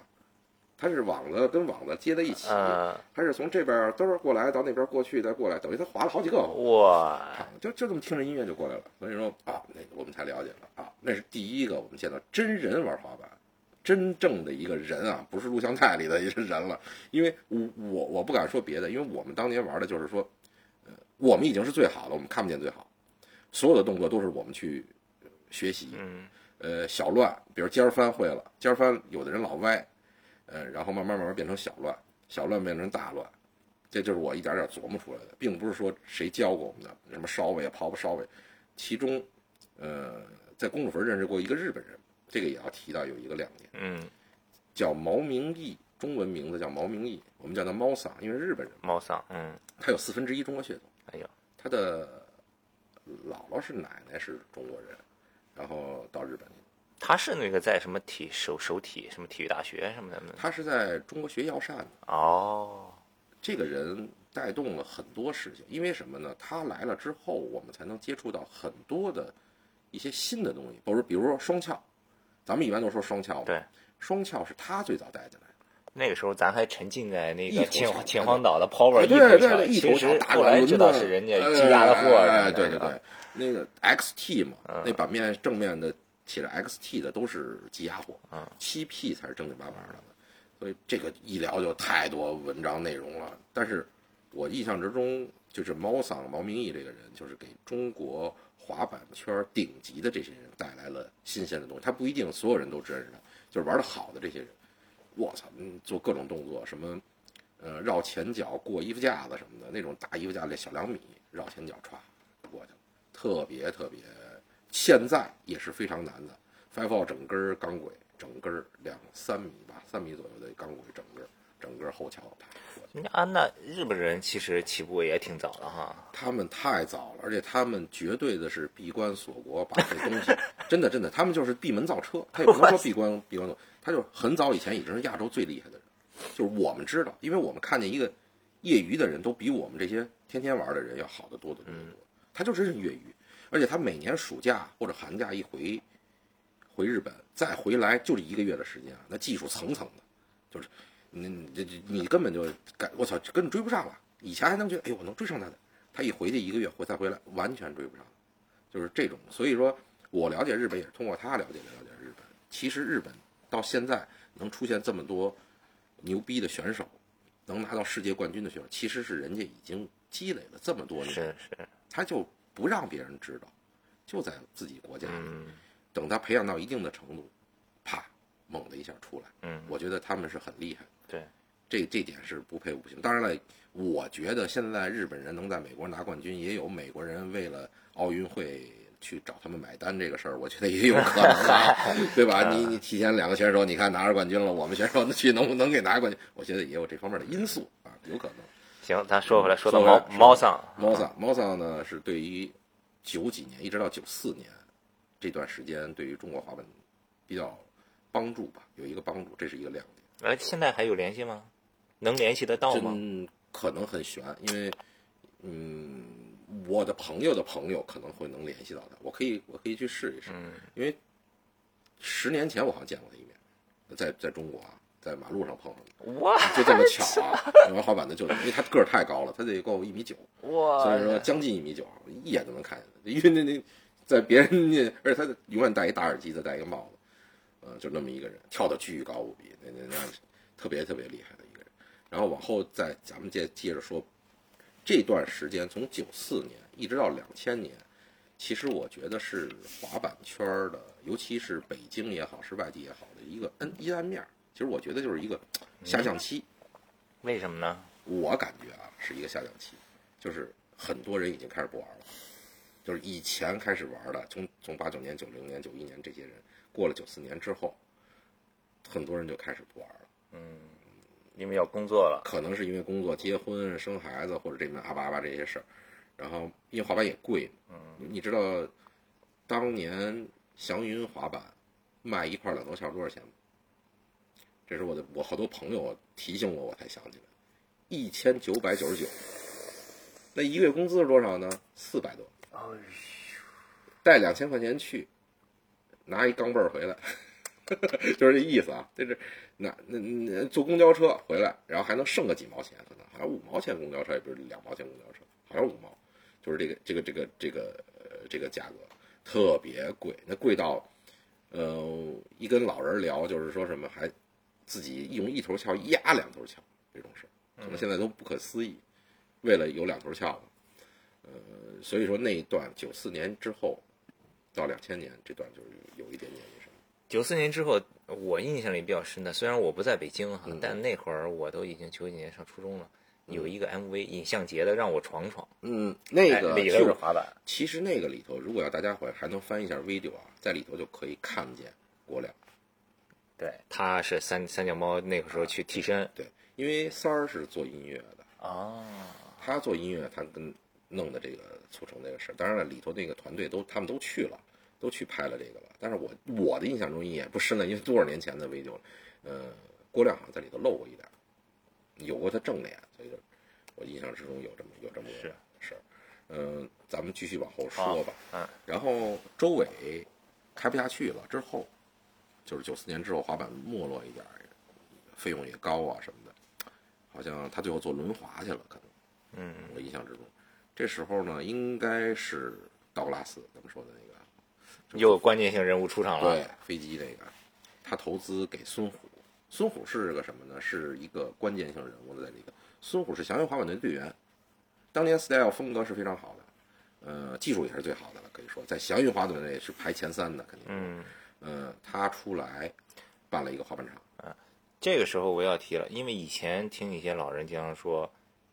它是网子跟网子接在一起，嗯，它是从这边嘚儿过来到那边过去再过来，等于它划了好几个。哇，啊，就就这么听着音乐就过来了。所以说啊，那个我们才了解了啊，那是第一个我们见到真人玩滑板，真正的一个人啊，不是录像带里的一个人了。因为我我我不敢说别的，因为我们当年玩的就是说，呃，我们已经是最好了，我们看不见最好，所有的动作都是我们去呃学习。嗯，呃，小乱，比如尖儿翻会了，尖儿翻有的人老歪，呃，然后慢慢慢慢变成小乱，小乱变成大乱，这就是我一点点琢磨出来的，并不是说谁教过我们的，什么烧尾啊、刨不烧尾，其中，呃，在公主坟认识过一个日本人，这个也要提到有一个亮点，嗯，叫毛明义，中文名字叫毛明义，我们叫他猫桑，因为日本人，猫桑，嗯，他有四分之一中国血统，哎呦，他的姥姥是奶奶是中国人，然后到日本去。他是那个在什么体首首体什么体育大学什么的吗？他是在中国学药膳的，哦，这个人带动了很多事情，因为什么呢？他来了之后，我们才能接触到很多的一些新的东西，比如比如说双翘，咱们一般都说双翘嘛，对，双翘是他最早带进来的。那个时候咱还沉浸在那个秦秦皇岛的 power 哎一头翘，对对对，一头其实后来知道是人家积压的货哎对对对，那个 XT 嘛，嗯那版面正面的写着 XT 的都是积压货，嗯，七 P 才是正经八百的，所以这个一聊就太多文章内容了。但是我印象之中，就是猫桑毛明义这个人，就是给中国滑板圈顶级的这些人带来了新鲜的东西。他不一定所有人都认识他，就是玩的好的这些人，我操，嗯，做各种动作，什么呃绕前脚过衣服架子什么的，那种大衣服架子小两米绕前脚歘过去了，特别特别，现在也是非常难的。Five All 整根儿钢轨，整根儿两三米吧，三米左右的钢轨，整个儿整个儿后桥啪过去。啊，那日本人其实起步也挺早的哈。他们太早了，而且他们绝对的是闭关锁国，把这东西 <laughs> 真的真的，他们就是闭门造车，他也不能说闭关闭关锁，他就很早以前已经是亚洲最厉害的人，就是我们知道，因为我们看见一个业余的人都比我们这些天天玩的人要好得多得多得多，他就真是业余，而且他每年暑假或者寒假一回回日本，再回来就是一个月的时间啊，那技术层层的，就是你你这你根本就感我操，根本追不上了。以前还能觉得，哎呦，我能追上他的，他一回去一个月回再回来，完全追不上，就是这种。所以说我了解日本也是通过他了解了解日本。其实日本到现在能出现这么多牛逼的选手，能拿到世界冠军的选手，其实是人家已经积累了这么多年，是是，他就不让别人知道，就在自己国家里。嗯等他培养到一定的程度，啪，猛的一下出来。嗯，我觉得他们是很厉害的，对，这这点是不配不行。当然了，我觉得现在日本人能在美国拿冠军，也有美国人为了奥运会去找他们买单这个事儿，我觉得也有可能啊，<laughs> 对吧？你你提前两个选手，你看拿着冠军了，我们选手去能不能给拿冠军？我觉得也有这方面的因素啊，有可能。行，咱说回来，说到猫猫桑，猫桑猫桑呢是对于九几年一直到九四年这段时间，对于中国滑板比较帮助吧，有一个帮助，这是一个亮点。哎，现在还有联系吗？能联系得到吗？真可能很悬，因为嗯，我的朋友的朋友可能会能联系到他，我可以我可以去试一试，嗯因为十年前我好像见过他一面，在在中国啊，在马路上碰上的，哇就这么巧啊！玩滑板的就因为他个儿太高了，他得够一米九，哇，所以说将近一米九，一眼就能看见他。因为那那在别人那，而且他永远戴一大耳机，再戴一个帽子，呃，就那么一个人，跳的巨高无比，那那那特别特别厉害的一个人。然后往后再咱们接接着说，这段时间从九四年一直到两千年，其实我觉得是滑板圈的，尤其是北京也好，是外地也好的一个阴阴暗面儿。其实我觉得就是一个下降期。为什么呢？我感觉啊是一个下降期，就是很多人已经开始不玩了，就是以前开始玩的，从从八九年、九零年、九一年这些人，过了九四年之后，很多人就开始不玩了。因为要工作了，可能是因为工作、结婚、生孩子或者这边阿巴阿巴这些事儿，然后因为滑板也贵，嗯，你知道当年祥云滑板卖一块两头线多少钱吗？这是我的我好多朋友提醒我，我才想起来，一千九百九十九。那一个月工资是多少呢？四百多，带两千块钱去，拿一钢镚儿回来，<laughs> 就是这意思啊。这是那那那坐公交车回来，然后还能剩个几毛钱，可能好像五毛钱公交车，也不是两毛钱公交车，好像五毛，就是这个这个这个这个呃这个价格特别贵，那贵到呃一跟老人聊，就是说什么还自己用一头翘压两头翘这种事，可能现在都不可思议。为了有两头翘嘛，呃，所以说那一段九四年之后到两千年这段就是有一点点。九四年之后，我印象里比较深的，虽然我不在北京哈，嗯但那会儿我都已经九几年上初中了。有一个 MV 尹相杰的《让我闯闯嗯，那》，个其实头是滑板，其实那个里头，如果要大家伙还能翻一下 video 啊，在里头就可以看见郭亮。对，他是三三脚猫那个时候去替身对，因为三儿是做音乐的，哦，他做音乐，他跟弄的这个促成这个事儿。当然了，里头那个团队都他们都去了，都去拍了这个了。但是我我的印象中也不深了，因为多少年前的 video 了。呃，郭亮好像在里头露过一点，有过他正脸，所以就我印象之中有这么有这么个事儿。嗯、咱们继续往后说吧。嗯，然后周伟开不下去了之后，就是九四年之后滑板没落一点儿，费用也高啊什么的，好像他最后做轮滑去了，可能。嗯，我印象之中，这时候呢，应该是道格拉斯咱们说的那个，又有关键性人物出场了。对，飞机这个，他投资给孙虎。孙虎是个什么呢？是一个关键性人物的在里头。孙虎是祥云滑板队队员，当年 style 风格是非常好的，呃，技术也是最好的了，可以说在祥云滑板队是排前三的，肯定。嗯，呃，他出来办了一个滑板场。这个时候我要提了，因为以前听一些老人经常说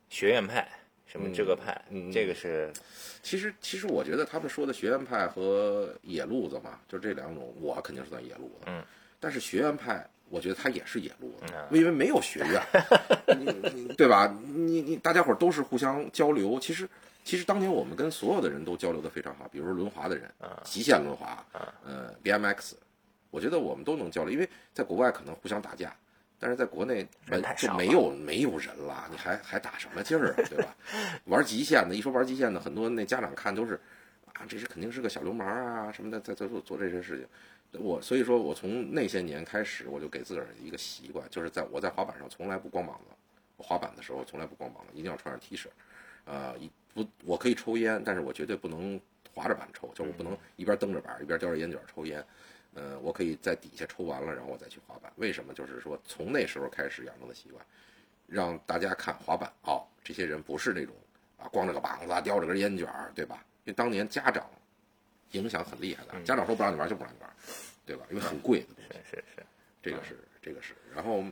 学院派什么这个派，这个是其实，其实我觉得他们说的学院派和野路子嘛，就这两种，我肯定是算野路子。嗯，但是学院派，我觉得他也是野路子嗯，因为没有学院，<laughs> 你你对吧？你你大家伙都是互相交流。其实，其实当年我们跟所有的人都交流的非常好，比如说轮滑的人，极限轮滑，呃，BMX，我觉得我们都能交流，因为在国外可能互相打架。但是在国内没有没有人了，你还还打什么劲儿啊，对吧？玩极限的，一说玩极限的，很多那家长看都是啊，这是肯定是个小流氓啊什么的，在在做做这些事情。我所以说我从那些年开始，我就给自个儿一个习惯，就是在我在滑板上从来不光膀子，我滑板的时候从来不光膀子，一定要穿上 T 恤，呃，一不，我可以抽烟，但是我绝对不能滑着板抽，就我不能一边蹬着板一边叼着烟卷抽烟。呃，我可以在底下抽完了，然后我再去滑板。为什么？就是说从那时候开始养成的习惯，让大家看滑板哦，这些人不是那种啊光着个膀子叼着根烟卷儿，对吧？因为当年家长影响很厉害的，家长说不让你玩就不让你玩，对吧？因为很贵的东西，是是，这个是这个是。然后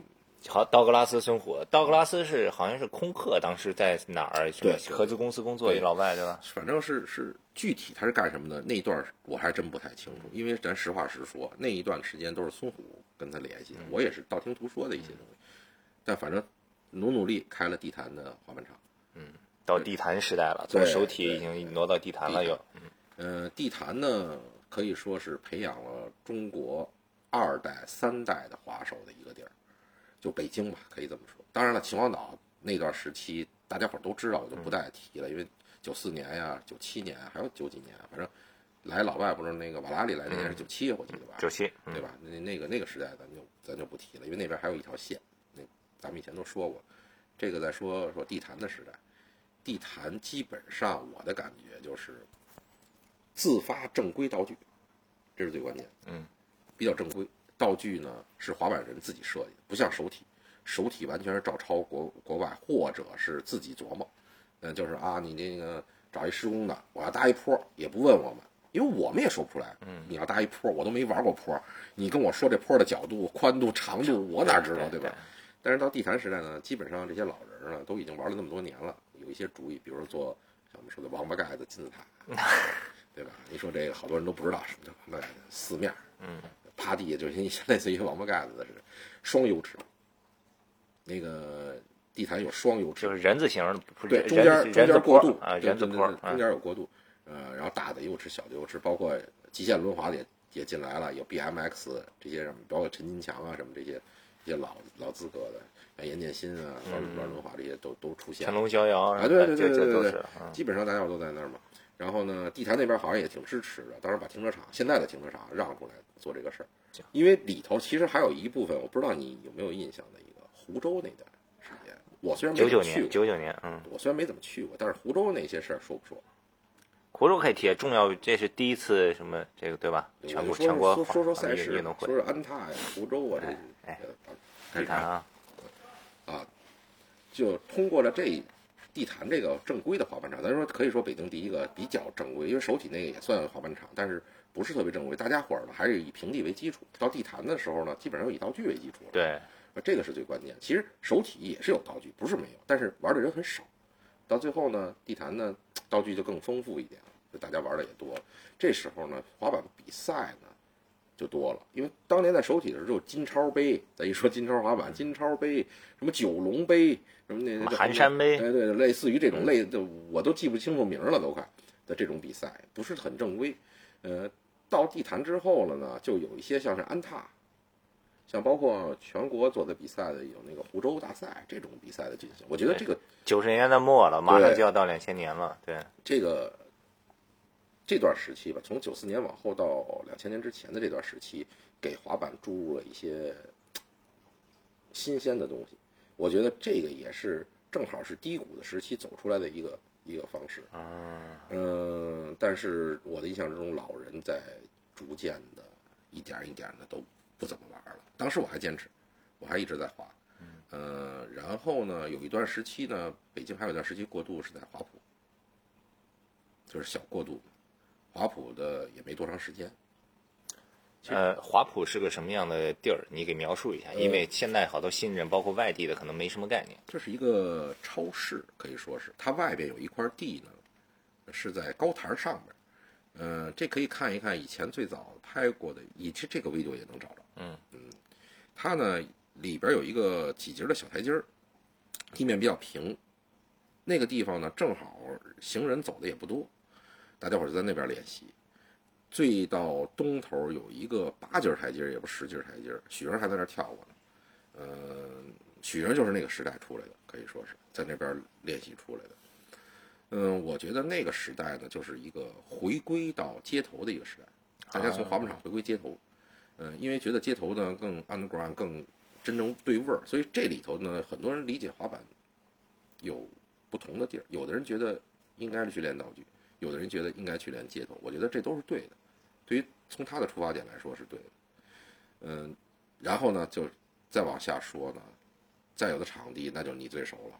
好，道格拉斯生活，道格拉斯是好像是空客，当时在哪儿？对，合资公司工作，一老外对吧？反正是是具体他是干什么的，那一段我还真不太清楚，因为咱实话实说，那一段时间都是孙虎跟他联系的，我也是道听途说的一些东西。但反正努努力开了地坛的滑板场，嗯，到地坛时代了，从手体已经挪到地坛了又。嗯，地坛呢可以说是培养了中国二代、三代的滑手的一个地儿。就北京吧，可以这么说。当然了，秦皇岛那段时期大家伙都知道，我就不再提了。因为九四年呀、九七年还有九几年，反正来老外不是那个瓦拉里来那年是九七，我记得吧？九七，对吧？那那个那个时代咱就咱就不提了，因为那边还有一条线。那咱们以前都说过，这个再说说地坛的时代，地坛基本上我的感觉就是自发正规道具，这是最关键。嗯，比较正规。道具呢是滑板人自己设计，不像手体，手体完全是照抄国国外或者是自己琢磨。嗯，就是啊，你那个找一施工的，我要搭一坡，也不问我们，因为我们也说不出来。嗯，你要搭一坡，我都没玩过坡，你跟我说这坡的角度、宽度、长度，我哪知道，对吧？但是到地坛时代呢，基本上这些老人呢都已经玩了那么多年了，有一些主意，比如说做像我们说的王八盖子金字塔，<laughs> 对吧？你说这个好多人都不知道什么叫王八盖子，四面，嗯。趴地下就是类似于王八盖子的是双油池，那个地毯有双油池，就是人字形的，对，中间中间过渡啊，人字坡，中间有过渡，呃，然后大的油池、小的油池，包括极限轮滑的也也进来了，有 BMX 这些什么，包括陈金强啊什么这些一些老老资格的，像严建新啊玩玩轮滑这些都都出现，成龙逍遥啊，对对对对对对，基本上大家伙都在那儿嘛。然后呢，地坛那边好像也挺支持的，当时把停车场现在的停车场让出来做这个事儿。因为里头其实还有一部分，我不知道你有没有印象的一个湖州那段时间，我虽然没九九年，九九年，嗯，我虽然没怎么去过，但是湖州那些事儿说不说？湖州可以提，重要，这是第一次什么这个对吧？全国全国说说赛事，运动会，说说安踏呀，湖州啊，这哎，地坛啊，啊，就通过了这。地坛这个正规的滑板场，咱说可以说北京第一个比较正规，因为首体那个也算滑板场，但是不是特别正规。大家伙儿呢还是以平地为基础，到地坛的时候呢，基本上以道具为基础。对，这个是最关键。其实首体也是有道具，不是没有，但是玩的人很少。到最后呢，地坛呢道具就更丰富一点了，就大家玩的也多。这时候呢，滑板比赛呢就多了，因为当年在首体的时候，金超杯，咱一说金超滑板，金超杯，什么九龙杯。什么那那寒山杯，哎对，类似于这种类的，我都记不清楚名了，都快的这种比赛不是很正规。呃，到地坛之后了呢，就有一些像是安踏，像包括全国做的比赛的有那个湖州大赛这种比赛的进行。我觉得这个九十年代末了，马上就要到两千年了，对这个这段时期吧，从九四年往后到两千年之前的这段时期，给滑板注入了一些新鲜的东西。我觉得这个也是正好是低谷的时期走出来的一个一个方式啊，嗯，但是我的印象之中，老人在逐渐的一点一点的都不怎么玩了。当时我还坚持，我还一直在滑，嗯，然后呢，有一段时期呢，北京还有一段时期过渡是在华普，就是小过渡，华普的也没多长时间。呃，华普是个什么样的地儿？你给描述一下，因为现在好多新人，包括外地的，可能没什么概念。这是一个超市，可以说是它外边有一块地呢，是在高台上面。嗯，这可以看一看以前最早拍过的，以及这个 video 也能找着。嗯嗯，它呢里边有一个几节的小台阶儿，地面比较平。那个地方呢正好行人走的也不多，大家伙就在那边练习。最到东头有一个八级台阶，也不十级台阶，许莹还在那跳过呢。嗯，许莹就是那个时代出来的，可以说是在那边练习出来的。嗯，我觉得那个时代呢，就是一个回归到街头的一个时代，大家从滑板场回归街头。嗯，因为觉得街头呢更 underground，更真正对味儿，所以这里头呢，很多人理解滑板有不同的地儿。有的人觉得应该是去练道具，有的人觉得应该去连街头，我觉得这都是对的。对于从他的出发点来说是对的。嗯，然后呢，就再往下说呢，再有的场地那就你最熟了，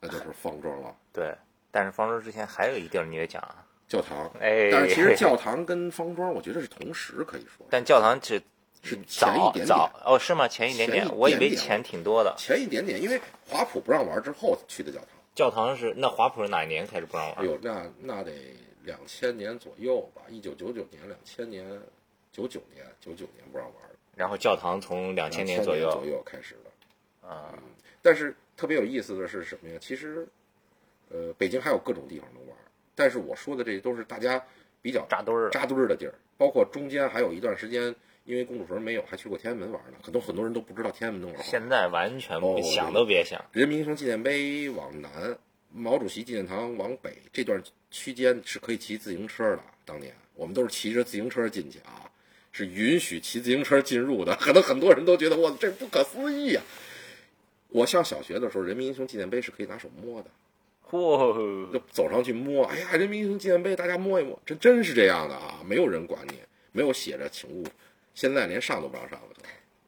那就是方庄了，对，但是方庄之前还有一地儿你也讲啊，教堂。哎，但是其实教堂跟方庄，我觉得是同时可以说，但教堂只是早前一点点早哦，是吗？前一点点，我以为点点钱挺多的。前一点点，因为华普不让玩之后去的教堂。教堂是那华普是哪一年开始不让玩？哎呦，那那得两千年左右吧，一九九九年、两千年、九九年、九九年不让玩了，然后教堂从两千年左右左右开始的。啊，但是特别有意思的是什么呀？其实，呃，北京还有各种地方能玩，但是我说的这都是大家比较扎堆儿的扎堆儿的地儿，包括中间还有一段时间，因为公主坟没有，还去过天安门玩呢。很多很多人都不知道天安门能玩。现在完全哦想都别想。人民英雄纪念碑往南，毛主席纪念堂往北这段区间是可以骑自行车的。当年我们都是骑着自行车进去啊，是允许骑自行车进入的。可能很多人都觉得哇，这不可思议啊！我上小学的时候，人民英雄纪念碑是可以拿手摸的，嚯，就走上去摸。哎呀，人民英雄纪念碑，大家摸一摸，这真是这样的啊！没有人管你，没有写着请勿。现在连上都不让上了都。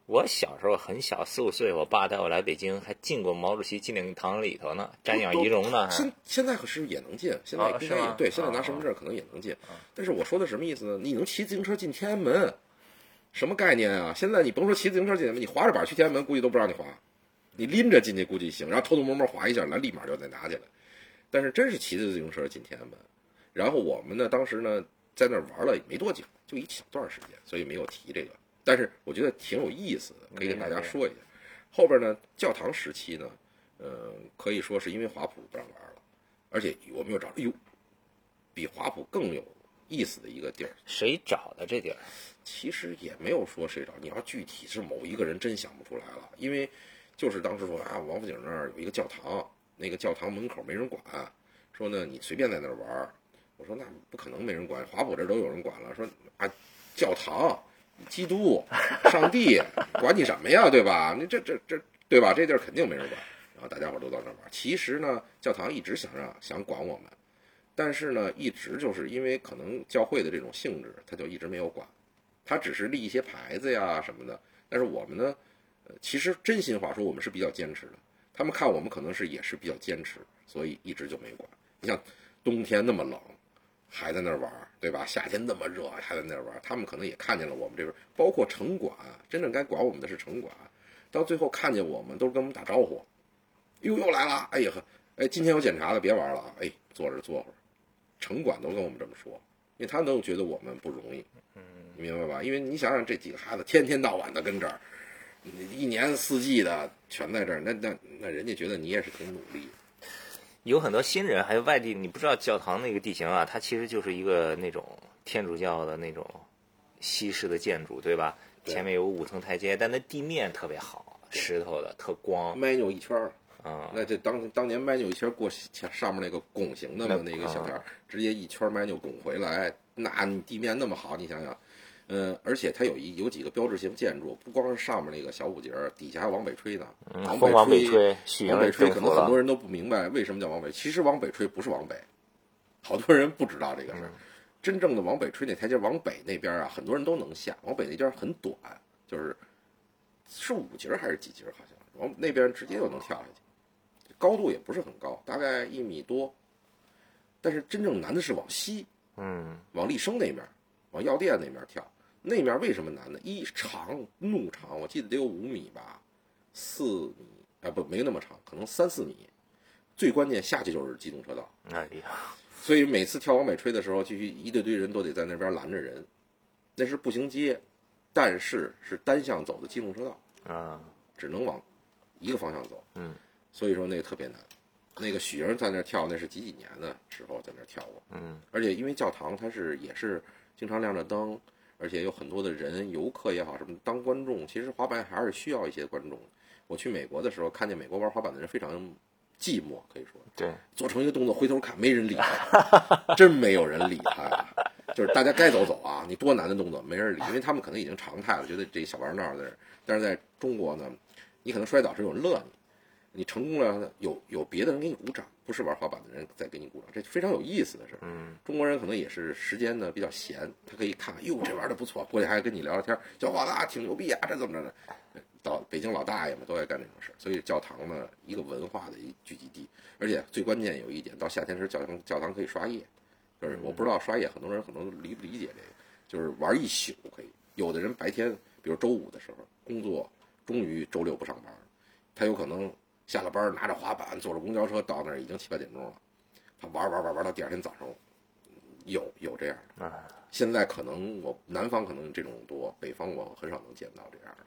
我小时候很小，四五岁，我爸带我来北京，还进过毛主席纪念堂里头呢，瞻仰遗容呢。现现在可是也能进，现在啊应该也对，现在啊拿身份证可能也能进。但是我说的什么意思呢？你能骑自行车进天安门，什么概念啊？现在你甭说骑自行车进天安门，你滑着板去天安门，估计都不让你滑。你拎着进去估计行，然后偷偷摸摸滑一下，来立马就再拿起来。但是真是骑着自行车进天安门，然后我们呢，当时呢在那儿玩了没多久，就一小段时间，所以没有提这个。但是我觉得挺有意思的，可以跟大家说一下。后边呢，教堂时期呢，呃，可以说是因为华普不让玩了，而且我们又找，哎呦，比华普更有意思的一个地儿。谁找的这地儿？其实也没有说谁找，你要具体是某一个人真想不出来了，因为就是当时说啊，王府井那儿有一个教堂，那个教堂门口没人管，说呢你随便在那儿玩儿。说那不可能没人管，华普这都有人管了。说啊，教堂。基督、上帝管你什么呀，对吧？你这这这，对吧？这地儿肯定没人管。然后大家伙都到那儿玩。其实呢，教堂一直想让想管我们，但是呢，一直就是因为可能教会的这种性质，他就一直没有管。他只是立一些牌子呀什么的。但是我们呢，呃，其实真心话说，我们是比较坚持的。他们看我们可能是也是比较坚持，所以一直就没管。你像冬天那么冷。还在那儿玩，对吧？夏天那么热，还在那儿玩，他们可能也看见了我们这边，包括城管，真正该管我们的是城管，到最后看见我们都是跟我们打招呼，哟又来了，哎呀呵，哎今天有检查的别玩了啊，哎坐着坐会儿，城管都跟我们这么说，因为他都觉得我们不容易，嗯，你明白吧？因为你想想这几个孩子天天到晚的跟这儿，一年四季的全在这儿，那那那人家觉得你也是挺努力。有很多新人，还有外地，你不知道教堂那个地形啊，它其实就是一个那种天主教的那种西式的建筑，对吧？对前面有五层台阶，但那地面特别好，石头的，特光迈扭一圈儿，啊。那这当当年迈扭一圈过前上面那个拱形的嘛，那那个小条儿啊，直接一圈迈扭拱回来，那你地面那么好，你想想，嗯，而且它有一有几个标志性建筑，不光是上面那个小五节儿，底下还往北吹呢。嗯，往风往北北吹，往北吹，可。能很多人都不明白为什么叫往北。其实往北吹不是往北，好多人不知道这个事儿。真正的往北吹那台阶往北那边啊，很多人都能下。往北那边很短，就是是五节还是几节，好像往那边直接就能跳下去，高度也不是很高，大概一米多。但是真正难的是往西，嗯，往立生那边，往药店那边跳。那面为什么难呢？一长怒长，我记得得有五米吧，四米啊不没那么长，可能三四米。最关键下去就是机动车道，哎呀，所以每次跳往北吹的时候，就一堆堆人都得在那边拦着人。那是步行街，但是是单向走的机动车道，啊，只能往一个方向走。嗯，所以说那个特别难。那个许莹在那跳，那是几几年的时候在那跳过。嗯，而且因为教堂它是也是经常亮着灯，而且有很多的人，游客也好什么当观众，其实滑板还是需要一些观众。我去美国的时候，看见美国玩滑板的人非常寂寞，可以说对，做成一个动作回头看，没人理他，真没有人理他。就是大家该走走啊，你多难的动作没人理，因为他们可能已经常态了，觉得这小玩闹的人。但是在中国呢，你可能摔倒是有人乐你，你成功了，有有别的人给你鼓掌，不是玩滑板的人在给你鼓掌，这非常有意思的事儿。嗯，中国人可能也是时间呢比较闲，他可以看看，哟，这玩的不错，过去还跟你聊聊天，小伙子啊挺牛逼啊，这怎么着的？到北京老大爷们都爱干这种事儿，所以教堂呢一个文化的一聚集地，而且最关键有一点，到夏天时教堂教堂可以刷夜，就是我不知道刷夜，很多人可能理不理解这个，就是玩一宿可以。有的人白天，比如周五的时候工作，终于周六不上班，他有可能下了班拿着滑板坐着公交车到那儿已经七八点钟了，他玩玩玩玩到第二天早上，有有这样的。啊，现在可能我南方可能这种多，北方我很少能见到这样的。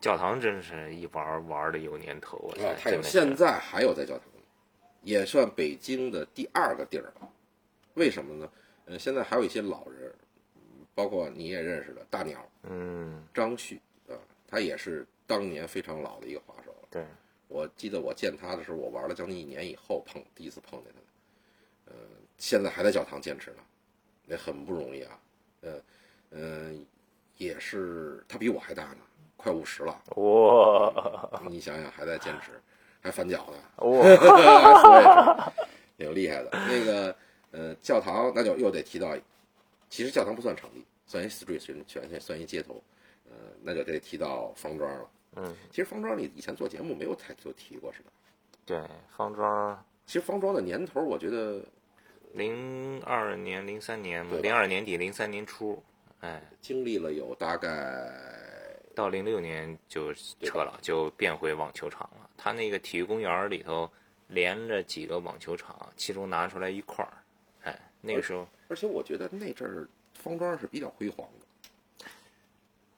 教堂真是一玩玩的有年头，我啊，操，还有现在还有在教堂，也算北京的第二个地儿了。为什么呢？呃，现在还有一些老人，嗯包括你也认识的大鸟嗯，张旭啊，他也是当年非常老的一个滑手了。对，我记得我见他的时候，我玩了将近一年以后碰第一次碰见他，呃，现在还在教堂坚持呢，那很不容易啊。呃，呃，也是他比我还大呢，快五十了。哇你想想，还在坚持，还反脚呢，哇，<laughs> 挺厉害的。那个呃，教堂那就又得提到，其实教堂不算场地，算一 street，全全算一街头，呃，那就得提到方庄了。嗯，其实方庄你以前做节目没有太多提过，是吧？对，方庄其实方庄的年头，我觉得零二年、零三年零二年底、零三年初，哎，经历了有大概到零六年就撤了，就变回网球场了。他那个体育公园里头连着几个网球场，其中拿出来一块儿，哎，那个时候而且我觉得那阵儿方庄是比较辉煌的。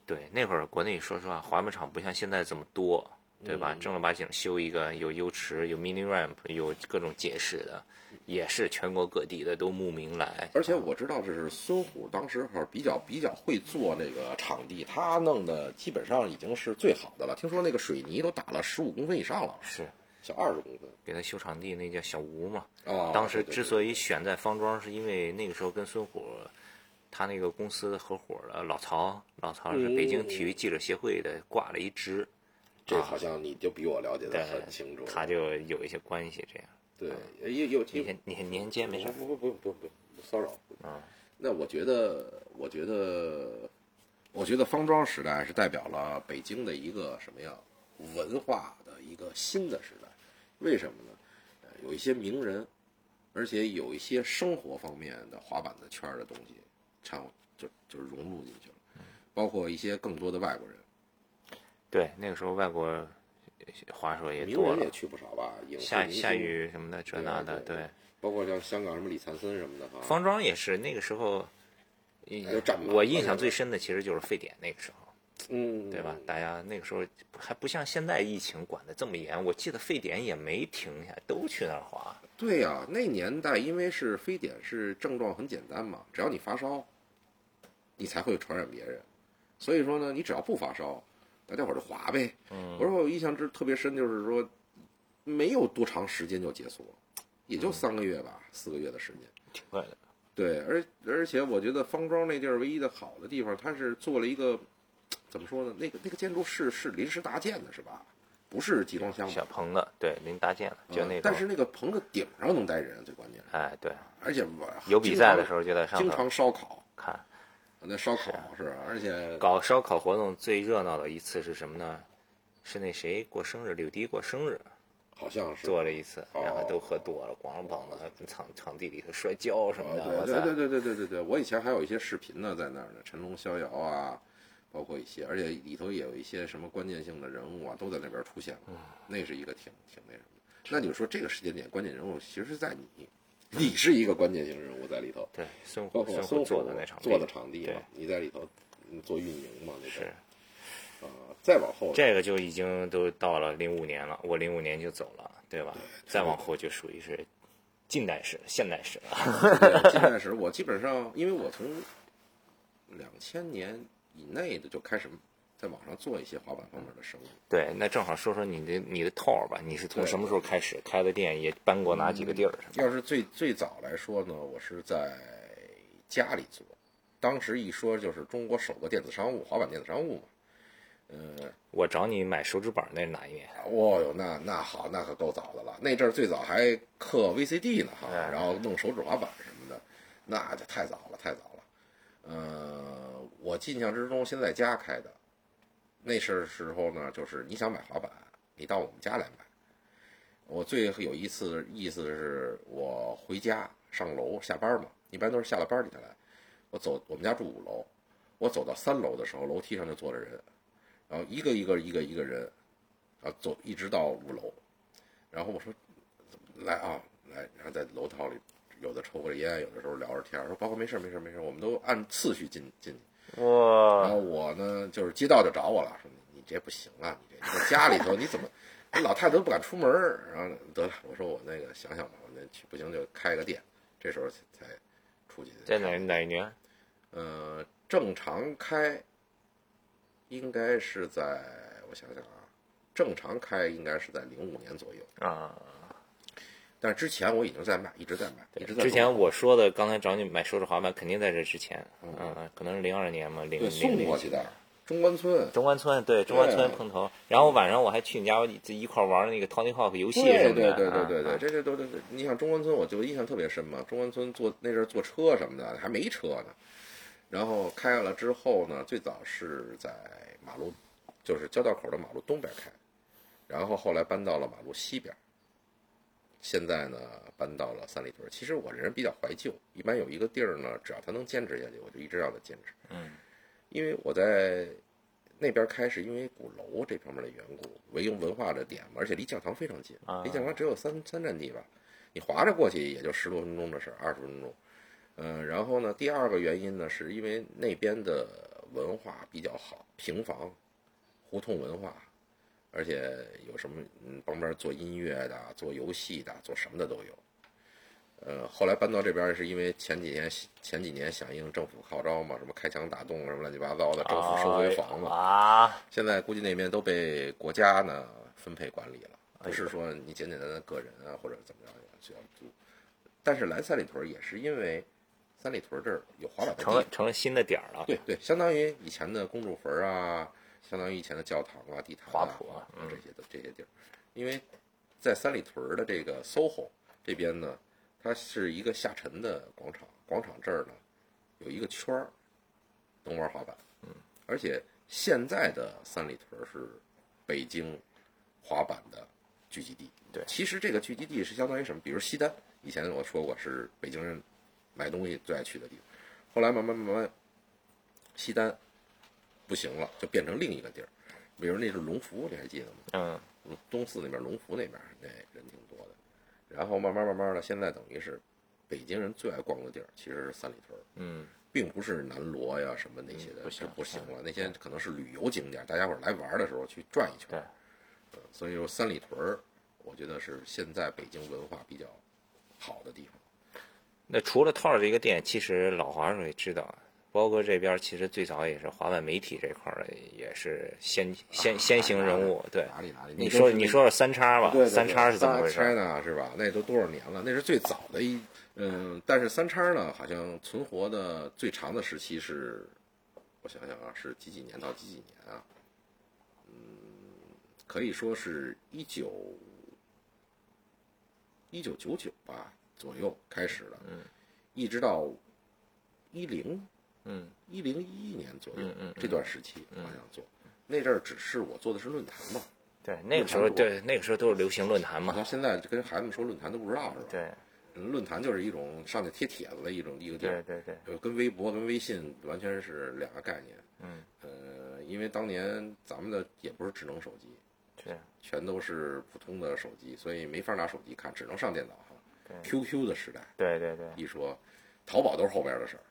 对那会儿国内说实话滑板场不像现在这么多，对吧？正儿八经修一个有优池、有 mini ramp、有各种解释的，也是全国各地的都慕名来。而且我知道这是孙虎当时候比较比较会做那个场地，他弄的基本上已经是最好的了。听说那个水泥都打了十五公分以上了，是小二十公分。给他修场地那叫小吴嘛。哦，当时之所以选在方庄，是因为那个时候跟孙虎，他那个公司的合伙的老曹，老曹是北京体育记者协会的，挂了一职，这好像你就比我了解的很清楚。他就有一些关系。这样，对，有有你先你先你先接没事儿。不不不不不不骚扰。啊，那我觉得，我觉得，我觉得方庄时代是代表了北京的一个什么样？文化的一个新的时代。为什么呢？呃，有一些名人，而且有一些生活方面的滑板的圈儿的东西，掺就就融入进去了，包括一些更多的外国人，对，那个时候外国滑手也多了也，去不少吧？影视夏夏雨什么的，这那的，对对。包括像香港什么李灿森什么的哈。方庄也是那个时候，我印象最深的其实就是沸点那个时候。嗯，对吧？大家那个时候还不像现在疫情管得这么严，我记得沸点也没停下，都去那儿滑。对呀、那年代因为是非典，是症状很简单嘛，只要你发烧，你才会传染别人。所以说呢，你只要不发烧，大家伙儿就滑呗。嗯我说我印象之特别深，就是说没有多长时间就结束了，也嗯就三个月吧，四个月的时间。挺快的。对，而而且我觉得方庄那地儿唯一的好的地方，它是做了一个怎么说呢？那个那个建筑是是临时搭建的，是吧？不是集装箱小棚子，对，临搭建了，就那种。嗯但是那个棚子顶上能待人，最关键是。哎，对，而且我有比赛的时候候就在上头经常烧烤，看。那烧烤是，而且搞烧烤活动最热闹的一次是什么呢？是那谁过生日，柳迪过生日，好像是做了一次，然后都喝多了，光膀子在场场地里头摔跤什么的。对对对对对对对，我以前还有一些视频呢，在那儿呢，成龙逍遥啊，包括一些，而且里头也有一些什么关键性的人物啊，都在那边出现过。那是一个挺挺那什么的。那你说这个时间点关键人物，其实是在你。你是一个关键性人物在里头，对，孙包括孙虎做的那场做的场地嘛对，你在里头嗯做运营嘛，那是。个啊，再往后这个就已经都到了零五年了，我零五年就走了，对吧？再往后就属于是近代史、现代史了。对近代史，我基本上因为我从两千年以内的就开始在网上做一些滑板方面的生意。对，那正好说说你的你的套儿吧，你是从什么时候开始开的店，也搬过哪几个地儿？要是最最早来说呢，我是在家里做，当时一说就是中国首个电子商务，滑板电子商务嘛。嗯，我找你买手指板那是哪一年？哦哟，那那好，那可够早的了。那阵儿最早还刻 VCD 呢哈，哎然后弄手指滑板什么的，那就太早了，太早了。呃，我印象之中，现在家开的，那是时候呢，就是你想买滑板，你到我们家来买。我最有一次意思是我回家上楼下班嘛，一般都是下了班你才来。我走，我们家住五楼，我走到三楼的时候，楼梯上就坐着人，然后一个一个一个一个人，啊，走一直到五楼，然后我说来啊来，然后在楼道里，有的抽着烟，有的时候聊着天，说包括没事没事没事，我们都按次序进进去。然后我呢，就是街道就找我了，说你你这不行啊，你这你在家里头你怎么，你 <laughs> 老太太都不敢出门儿。然后得了，我说我那个想想吧，我那去不行就开个店，这时候才才出去。在哪哪一年？呃，正常开应该是在我想想啊，正常开应该是在零五年左右，啊，但是之前我已经在买，一直在买，一直在之前我说的，刚才找你买手指滑板，肯定在这之前。嗯，可能是零二年嘛，零对零过去的中关村。中关村对中关村碰头，然后晚上我还去你家一块玩那个 Tony Hawk 游戏对什么的。对对对对对，啊这这都都，你想中关村，我就印象特别深嘛。中关村坐那阵儿坐车什么的，还没车呢。然后开了之后呢，最早是在马路，就是交道口的马路东边开，然后后来搬到了马路西边。现在呢，搬到了三里屯。其实我这人比较怀旧，一般有一个地儿呢，只要他能坚持下去，我就一直让他坚持。嗯，因为我在那边开始因为鼓楼这方面的缘故，维用文化的点嘛，而且离教堂非常近，啊离教堂只有三三站地吧，你划着过去也就十多分钟的事儿，二十分钟。嗯、然后呢，第二个原因呢，是因为那边的文化比较好，平房、胡同文化，而且有什么嗯，旁边做音乐的、做游戏的、做什么的都有。呃，后来搬到这边是因为前几年前几年响应政府号召嘛，什么开墙打洞什么乱七八糟的，政府收回房子。啊，现在估计那边都被国家呢分配管理了，不是说你简简单单个人啊或者怎么着就要租。但是来三里屯也是因为三里屯这儿有滑板的成了，成了新的点儿了。对对，相当于以前的公主坟啊，相当于以前的教堂啊、地坛华普啊这些的这些地儿，因为在三里屯的这个 SOHO 这边呢，它是一个下沉的广场，广场这儿呢有一个圈儿，能玩滑板，嗯，而且现在的三里屯是北京滑板的聚集地，对。其实这个聚集地是相当于什么？比如西单，以前我说过是北京人买东西最爱去的地方，后来慢慢慢慢，西单不行了，就变成另一个地儿，比如那是龙福，你还记得吗？嗯，嗯东四那边龙福那边那人挺多的，然后慢慢慢慢的，现在等于是北京人最爱逛的地儿，其实是三里屯，嗯，并不是南锣呀什么那些的，不行就不行了，那些可能是旅游景点，大家伙儿来玩的时候去转一圈，对。嗯，所以说三里屯儿，我觉得是现在北京文化比较好的地方。那除了套儿这个店，其实老华叔也知道，包哥这边其实最早也是滑板媒体这块儿的，也是先先先行人物。对，哪里哪里？你说你说说三叉吧三叉是怎么回事？三 China 是吧？那都多少年了？那是最早的一，嗯，但是三叉呢，好像存活的最长的时期是，我想想啊，是几几年到几几年啊？嗯，可以说是一九一九九九吧左右开始的，嗯，一直到一零嗯一零一一年左右嗯嗯嗯这段时期好像做，那阵儿只是我做的是论坛嘛。对，那个时候对那个时候都是流行论坛嘛。我到现在跟孩子们说论坛都不知道是吧？对嗯，论坛就是一种上去贴帖子的一种一个地儿，对对对，呃，跟微博跟微信完全是两个概念。嗯，呃，因为当年咱们的也不是智能手机，对全都是普通的手机，所以没法拿手机看，只能上电脑哈。对 QQ 的时代，对对对，一说淘宝都是后边的事儿。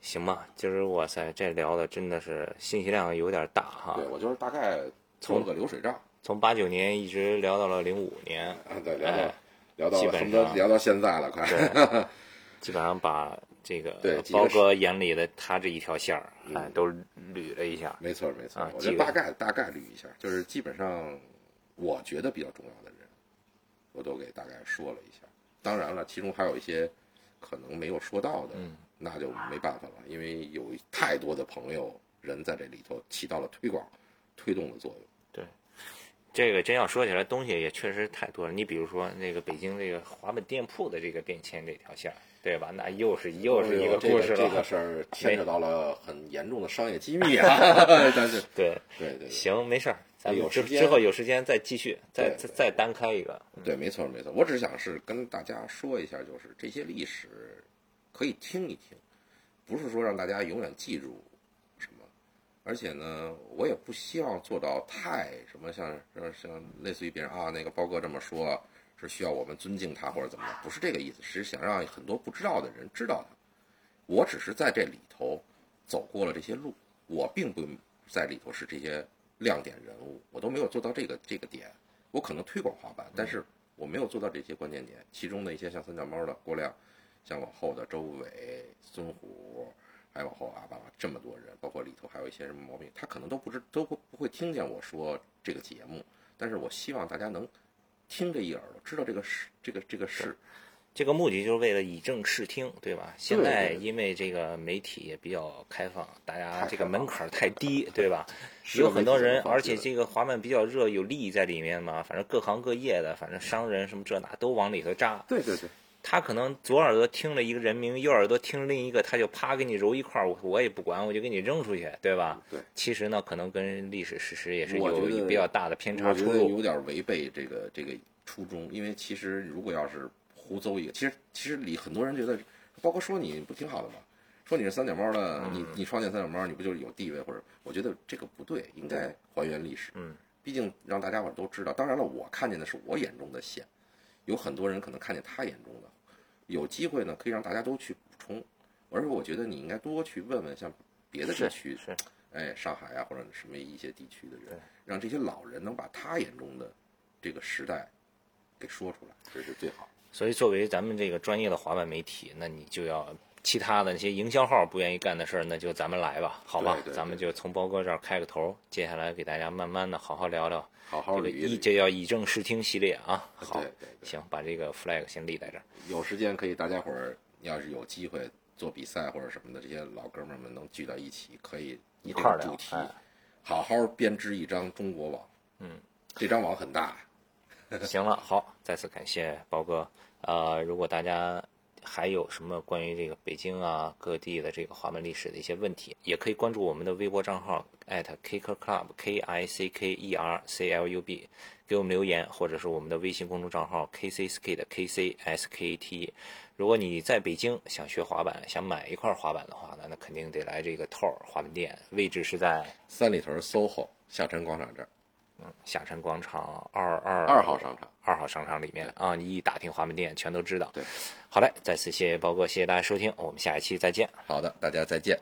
行吧，今儿哇塞，这聊的真的是信息量有点大哈对，我就是大概从个流水账从八九年一直聊到了零五年，啊，对，聊到哎聊到基本上聊到现在了，快。对，<laughs> 基本上把这个对包哥眼里的他这一条线儿，嗯哎，都捋了一下。没错没错啊，我就大概大概捋一下，就是基本上我觉得比较重要的人，我都给大概说了一下。当然了，其中还有一些可能没有说到的，嗯那就没办法了，因为有太多的朋友人在这里头起到了推广推动的作用。对这个真要说起来，东西也确实太多了。你比如说那个北京这个华本店铺的这个变迁这条线儿，对吧？那又是又是一个故事了。这个事儿 <laughs> 牵扯到了很严重的商业机密啊！<laughs> 但是对对对，行，没事儿，咱有时间之后有时间再继续，再对再再单开一个。对，没错没错。我只是想是跟大家说一下，就是这些历史可以听一听，不是说让大家永远记住什么。而且呢，我也不希望做到太什么像像像类似于别人啊，那个包哥这么说，是需要我们尊敬他或者怎么样，不是这个意思，是想让很多不知道的人知道他。我只是在这里头走过了这些路，我并不在里头是这些亮点人物，我都没有做到这个这个点。我可能推广滑板，但是我没有做到这些关键点。其中的一些像三脚猫的郭亮，像往后的周伟、孙虎，还往后阿，爸爸这么多人，包括里头还有一些什么毛病，他可能都不知都不不会听见我说这个节目。但是我希望大家能听这一耳朵，知道这个事，这个这个事。这个目的就是为了以正视听，对吧？现在因为这个媒体也比较开放，大家这个门槛儿太低，对吧？有很多人，而且这个滑板比较热，有利益在里面嘛。反正各行各业的，反正商人什么这那都往里头扎。对对对，他可能左耳朵听了一个人名，右耳朵听另一个，他就啪给你揉一块儿，我我也不管，我就给你扔出去，对吧？对。其实呢，可能跟历史事实也是有比较大的偏差我觉得出入。有点违背这个这个初衷，因为其实如果要是胡诌一个，其实其实里很多人觉得，包括说你不挺好的吗？说你是三脚猫的，嗯你你创建三脚猫，你不就是有地位？或者我觉得这个不对，应该还原历史。嗯，毕竟让大家伙都知道。当然了，我看见的是我眼中的线，有很多人可能看见他眼中的。有机会呢，可以让大家都去补充。而且我觉得你应该多去问问像别的地区，是，哎，上海啊或者什么一些地区的人，让这些老人能把他眼中的这个时代给说出来，这是最好。所以作为咱们这个专业的滑板媒体，那你就要其他的那些营销号不愿意干的事儿，那就咱们来吧，好吧？对对咱们就从包哥这儿开个头，接下来给大家慢慢的好好聊聊好好这个捋一捋。以这叫以正视听系列啊。好行，把这个 flag 先立在这儿。有时间可以大家伙儿要是有机会做比赛或者什么的，这些老哥们儿们能聚到一起，可以一块儿聊主题哎好好编织一张中国网。嗯，这张网很大。<laughs> 行了，好，再次感谢包哥。呃，如果大家还有什么关于这个北京啊各地的这个滑板历史的一些问题，也可以关注我们的微博账号 @kicker club k i c k e r c l u b，给我们留言，或者是我们的微信公众账号 KCSK 的 k c s k t。如果你在北京想学滑板，想买一块滑板的话呢，那肯定得来这个 Tor 滑板店，位置是在三里屯 SOHO 下沉广场这儿，嗯，下沉广场二二二号商场，二号商场里面啊，你一打听华门店，全都知道。对，好嘞，再次谢谢包哥，谢谢大家收听，我们下一期再见。好的，大家再见。